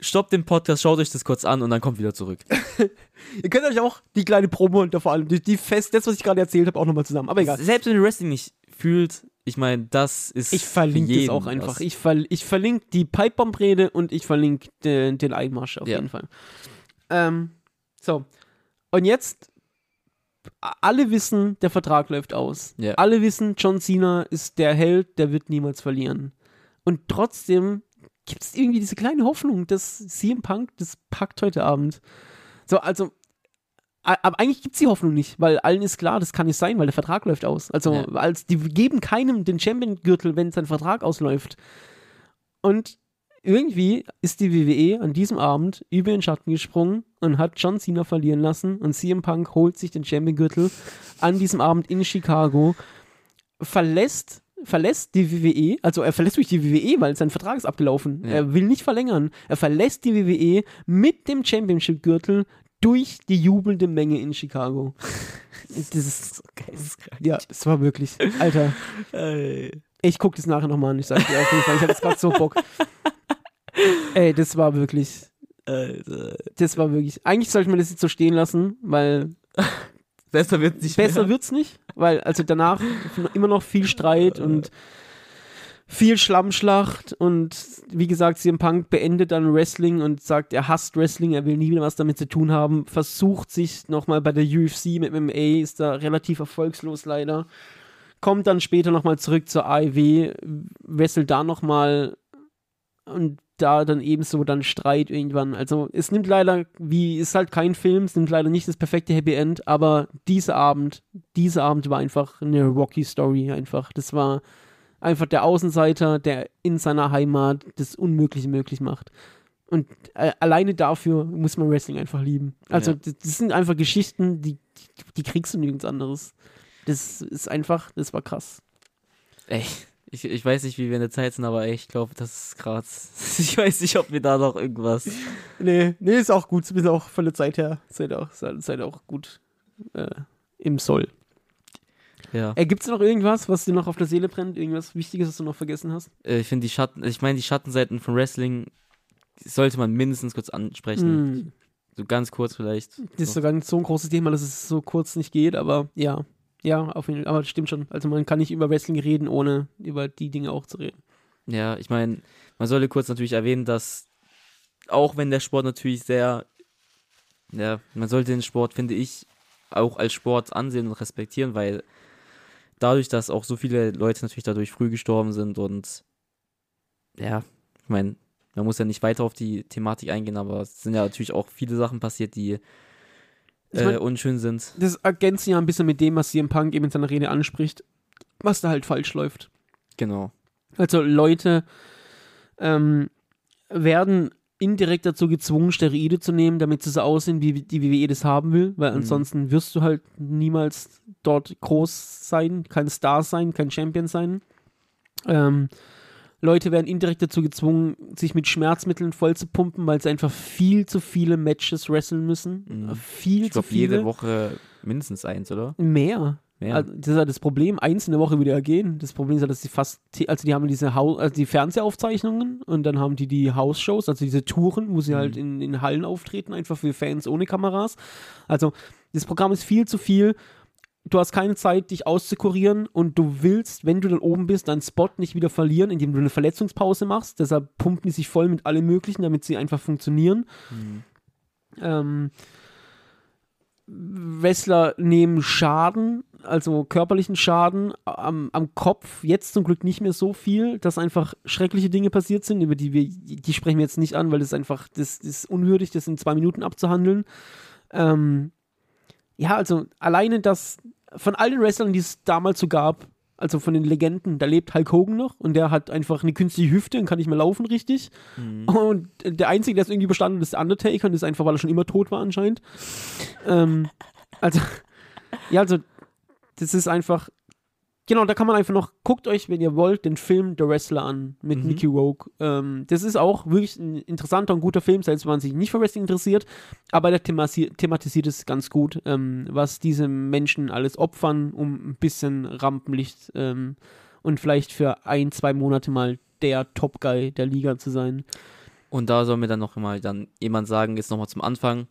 S1: stoppt den Podcast, schaut euch das kurz an und dann kommt wieder zurück.
S2: Ihr könnt euch auch die kleine Promo und vor allem die, die Fest, das, was ich gerade erzählt habe, auch nochmal zusammen. Aber egal.
S1: Selbst wenn ihr Wrestling nicht fühlt, ich meine, das ist
S2: Ich verlinke es auch einfach.
S1: was.
S2: Ich, ver ich verlinke die Pipebomb-Rede und ich verlinke den, den Einmarsch auf
S1: Ja.
S2: jeden Fall. Ähm, so. Und jetzt, alle wissen, der Vertrag läuft aus.
S1: Ja.
S2: Alle wissen, John Cena ist der Held, der wird niemals verlieren. Und trotzdem gibt es irgendwie diese kleine Hoffnung, dass CM Punk das packt heute Abend. So, also, aber eigentlich gibt es die Hoffnung nicht, weil allen ist klar, das kann nicht sein, weil der Vertrag läuft aus. Also,
S1: Ja.
S2: als die geben keinem den Champion-Gürtel, wenn sein Vertrag ausläuft. Und irgendwie ist die WWE an diesem Abend über den Schatten gesprungen und hat John Cena verlieren lassen und CM Punk holt sich den Champion-Gürtel an diesem Abend in Chicago, verlässt verlässt die WWE, also er verlässt durch die WWE, weil sein Vertrag ist abgelaufen.
S1: Ja.
S2: Er will nicht verlängern. Er verlässt die WWE mit dem Championship-Gürtel durch die jubelnde Menge in Chicago. das ist, ja, es war wirklich, Alter, ich gucke das nachher nochmal an, ich sag dir auf jeden Fall, ich hatte jetzt gerade so Bock. Ey, das war wirklich,
S1: Alter.
S2: das war wirklich, eigentlich sollte man das jetzt so stehen lassen, weil
S1: Besser wird nicht
S2: besser
S1: mehr.
S2: wird's nicht, weil also danach immer noch viel Streit und viel Schlammschlacht und wie gesagt, CM Punk beendet dann Wrestling und sagt, er hasst Wrestling, er will nie wieder was damit zu tun haben, versucht sich nochmal bei der UFC mit MMA, ist da relativ erfolgslos leider, kommt dann später nochmal zurück zur AEW, wrestelt da nochmal und da dann ebenso dann Streit irgendwann. Also es nimmt leider, wie, ist halt kein Film, es nimmt leider nicht das perfekte Happy End, aber dieser Abend, dieser Abend war einfach eine Rocky Story einfach. Das war einfach der Außenseiter, der in seiner Heimat das Unmögliche möglich macht. Und äh, alleine dafür muss man Wrestling einfach lieben. Also
S1: Ja.
S2: das, das sind einfach Geschichten, die, die kriegst du nirgends anderes. Das ist einfach, das war krass.
S1: Ey, ich, ich weiß nicht, wie wir in der Zeit sind, aber ich glaube, das ist krass. Ich weiß nicht, ob wir da noch irgendwas.
S2: Nee, nee, ist auch gut. Ist auch von der Zeit her. Seid auch, seid, auch gut äh, im Soll.
S1: Ja.
S2: Äh, Gibt es noch irgendwas, was dir noch auf der Seele brennt? Irgendwas Wichtiges, was du noch vergessen hast?
S1: Äh, Ich finde die Schatten, ich meine, die Schattenseiten von Wrestling sollte man mindestens kurz ansprechen.
S2: Hm.
S1: So ganz kurz vielleicht.
S2: Das ist sogar nicht so ein großes Thema, dass es so kurz nicht geht, aber ja. Ja, auf jeden Fall. Aber das stimmt schon. Also man kann nicht über Wrestling reden, ohne über die Dinge auch zu reden.
S1: Ja, ich meine, man sollte kurz natürlich erwähnen, dass auch wenn der Sport natürlich sehr, ja, man sollte den Sport, finde ich, auch als Sport ansehen und respektieren, weil dadurch, dass auch so viele Leute natürlich dadurch früh gestorben sind und ja, ich meine, man muss ja nicht weiter auf die Thematik eingehen, aber es sind ja natürlich auch viele Sachen passiert, die
S2: Ich
S1: äh, unschön sind.
S2: Das ergänzt ja ein bisschen mit dem, was CM Punk eben in seiner Rede anspricht, was da halt falsch läuft.
S1: Genau.
S2: Also Leute ähm, werden indirekt dazu gezwungen, Steroide zu nehmen, damit sie so aussehen, wie die WWE das haben will, weil
S1: Mhm.
S2: ansonsten wirst du halt niemals dort groß sein, kein Star sein, kein Champion sein. Ähm, Leute werden indirekt dazu gezwungen, sich mit Schmerzmitteln voll zu pumpen, weil sie einfach viel zu viele Matches wresteln müssen.
S1: Mhm.
S2: Viel
S1: Ich
S2: zu
S1: glaube,
S2: viele.
S1: jede Woche mindestens eins, oder?
S2: Mehr.
S1: Ja.
S2: Also, das ist ja das Problem. Eins in der Woche würde ja gehen. Das Problem ist ja, dass sie fast, also die haben diese Haus, also die Fernsehaufzeichnungen und dann haben die die Hausshows, also diese Touren, wo sie
S1: Mhm.
S2: halt in, in Hallen auftreten, einfach für Fans ohne Kameras. Also das Programm ist viel zu viel. Du hast keine Zeit, dich auszukurieren und du willst, wenn du dann oben bist, deinen Spot nicht wieder verlieren, indem du eine Verletzungspause machst. Deshalb pumpen die sich voll mit allem Möglichen, damit sie einfach funktionieren.
S1: Mhm.
S2: Ähm, Wrestler nehmen Schaden also körperlichen Schaden am, am Kopf, jetzt zum Glück nicht mehr so viel, dass einfach schreckliche Dinge passiert sind, über die wir, die sprechen wir jetzt nicht an, weil das einfach, das, das ist unwürdig, das in zwei Minuten abzuhandeln. Ähm, ja, also alleine das, von all den Wrestlern, die es damals so gab, also von den Legenden, da lebt Hulk Hogan noch und der hat einfach eine künstliche Hüfte und kann nicht mehr laufen richtig.
S1: Mhm.
S2: Und der Einzige, der es irgendwie überstanden hat, ist der Undertaker und das ist einfach, weil er schon immer tot war anscheinend. ähm, also, ja, also, das ist einfach, genau, da kann man einfach noch, guckt euch, wenn ihr wollt, den Film The Wrestler an mit
S1: Mhm.
S2: Mickey Rogue. Ähm, das ist auch wirklich ein interessanter und guter Film, selbst wenn man sich nicht für Wrestling interessiert, aber der thematisiert es ganz gut, ähm, was diese Menschen alles opfern, um ein bisschen Rampenlicht ähm, und vielleicht für ein, zwei Monate mal der Top-Guy der Liga zu sein.
S1: Und da soll mir dann noch mal dann jemand sagen, jetzt nochmal zum Anfang,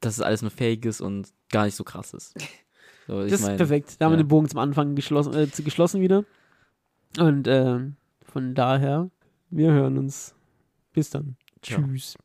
S1: dass es alles nur fake ist und gar nicht so krass ist. So,
S2: das
S1: mein,
S2: ist perfekt. Da haben wir den Bogen zum Anfang geschlossen, äh, geschlossen wieder. Und äh, von daher, wir hören uns. Bis dann.
S1: Ciao.
S2: Tschüss.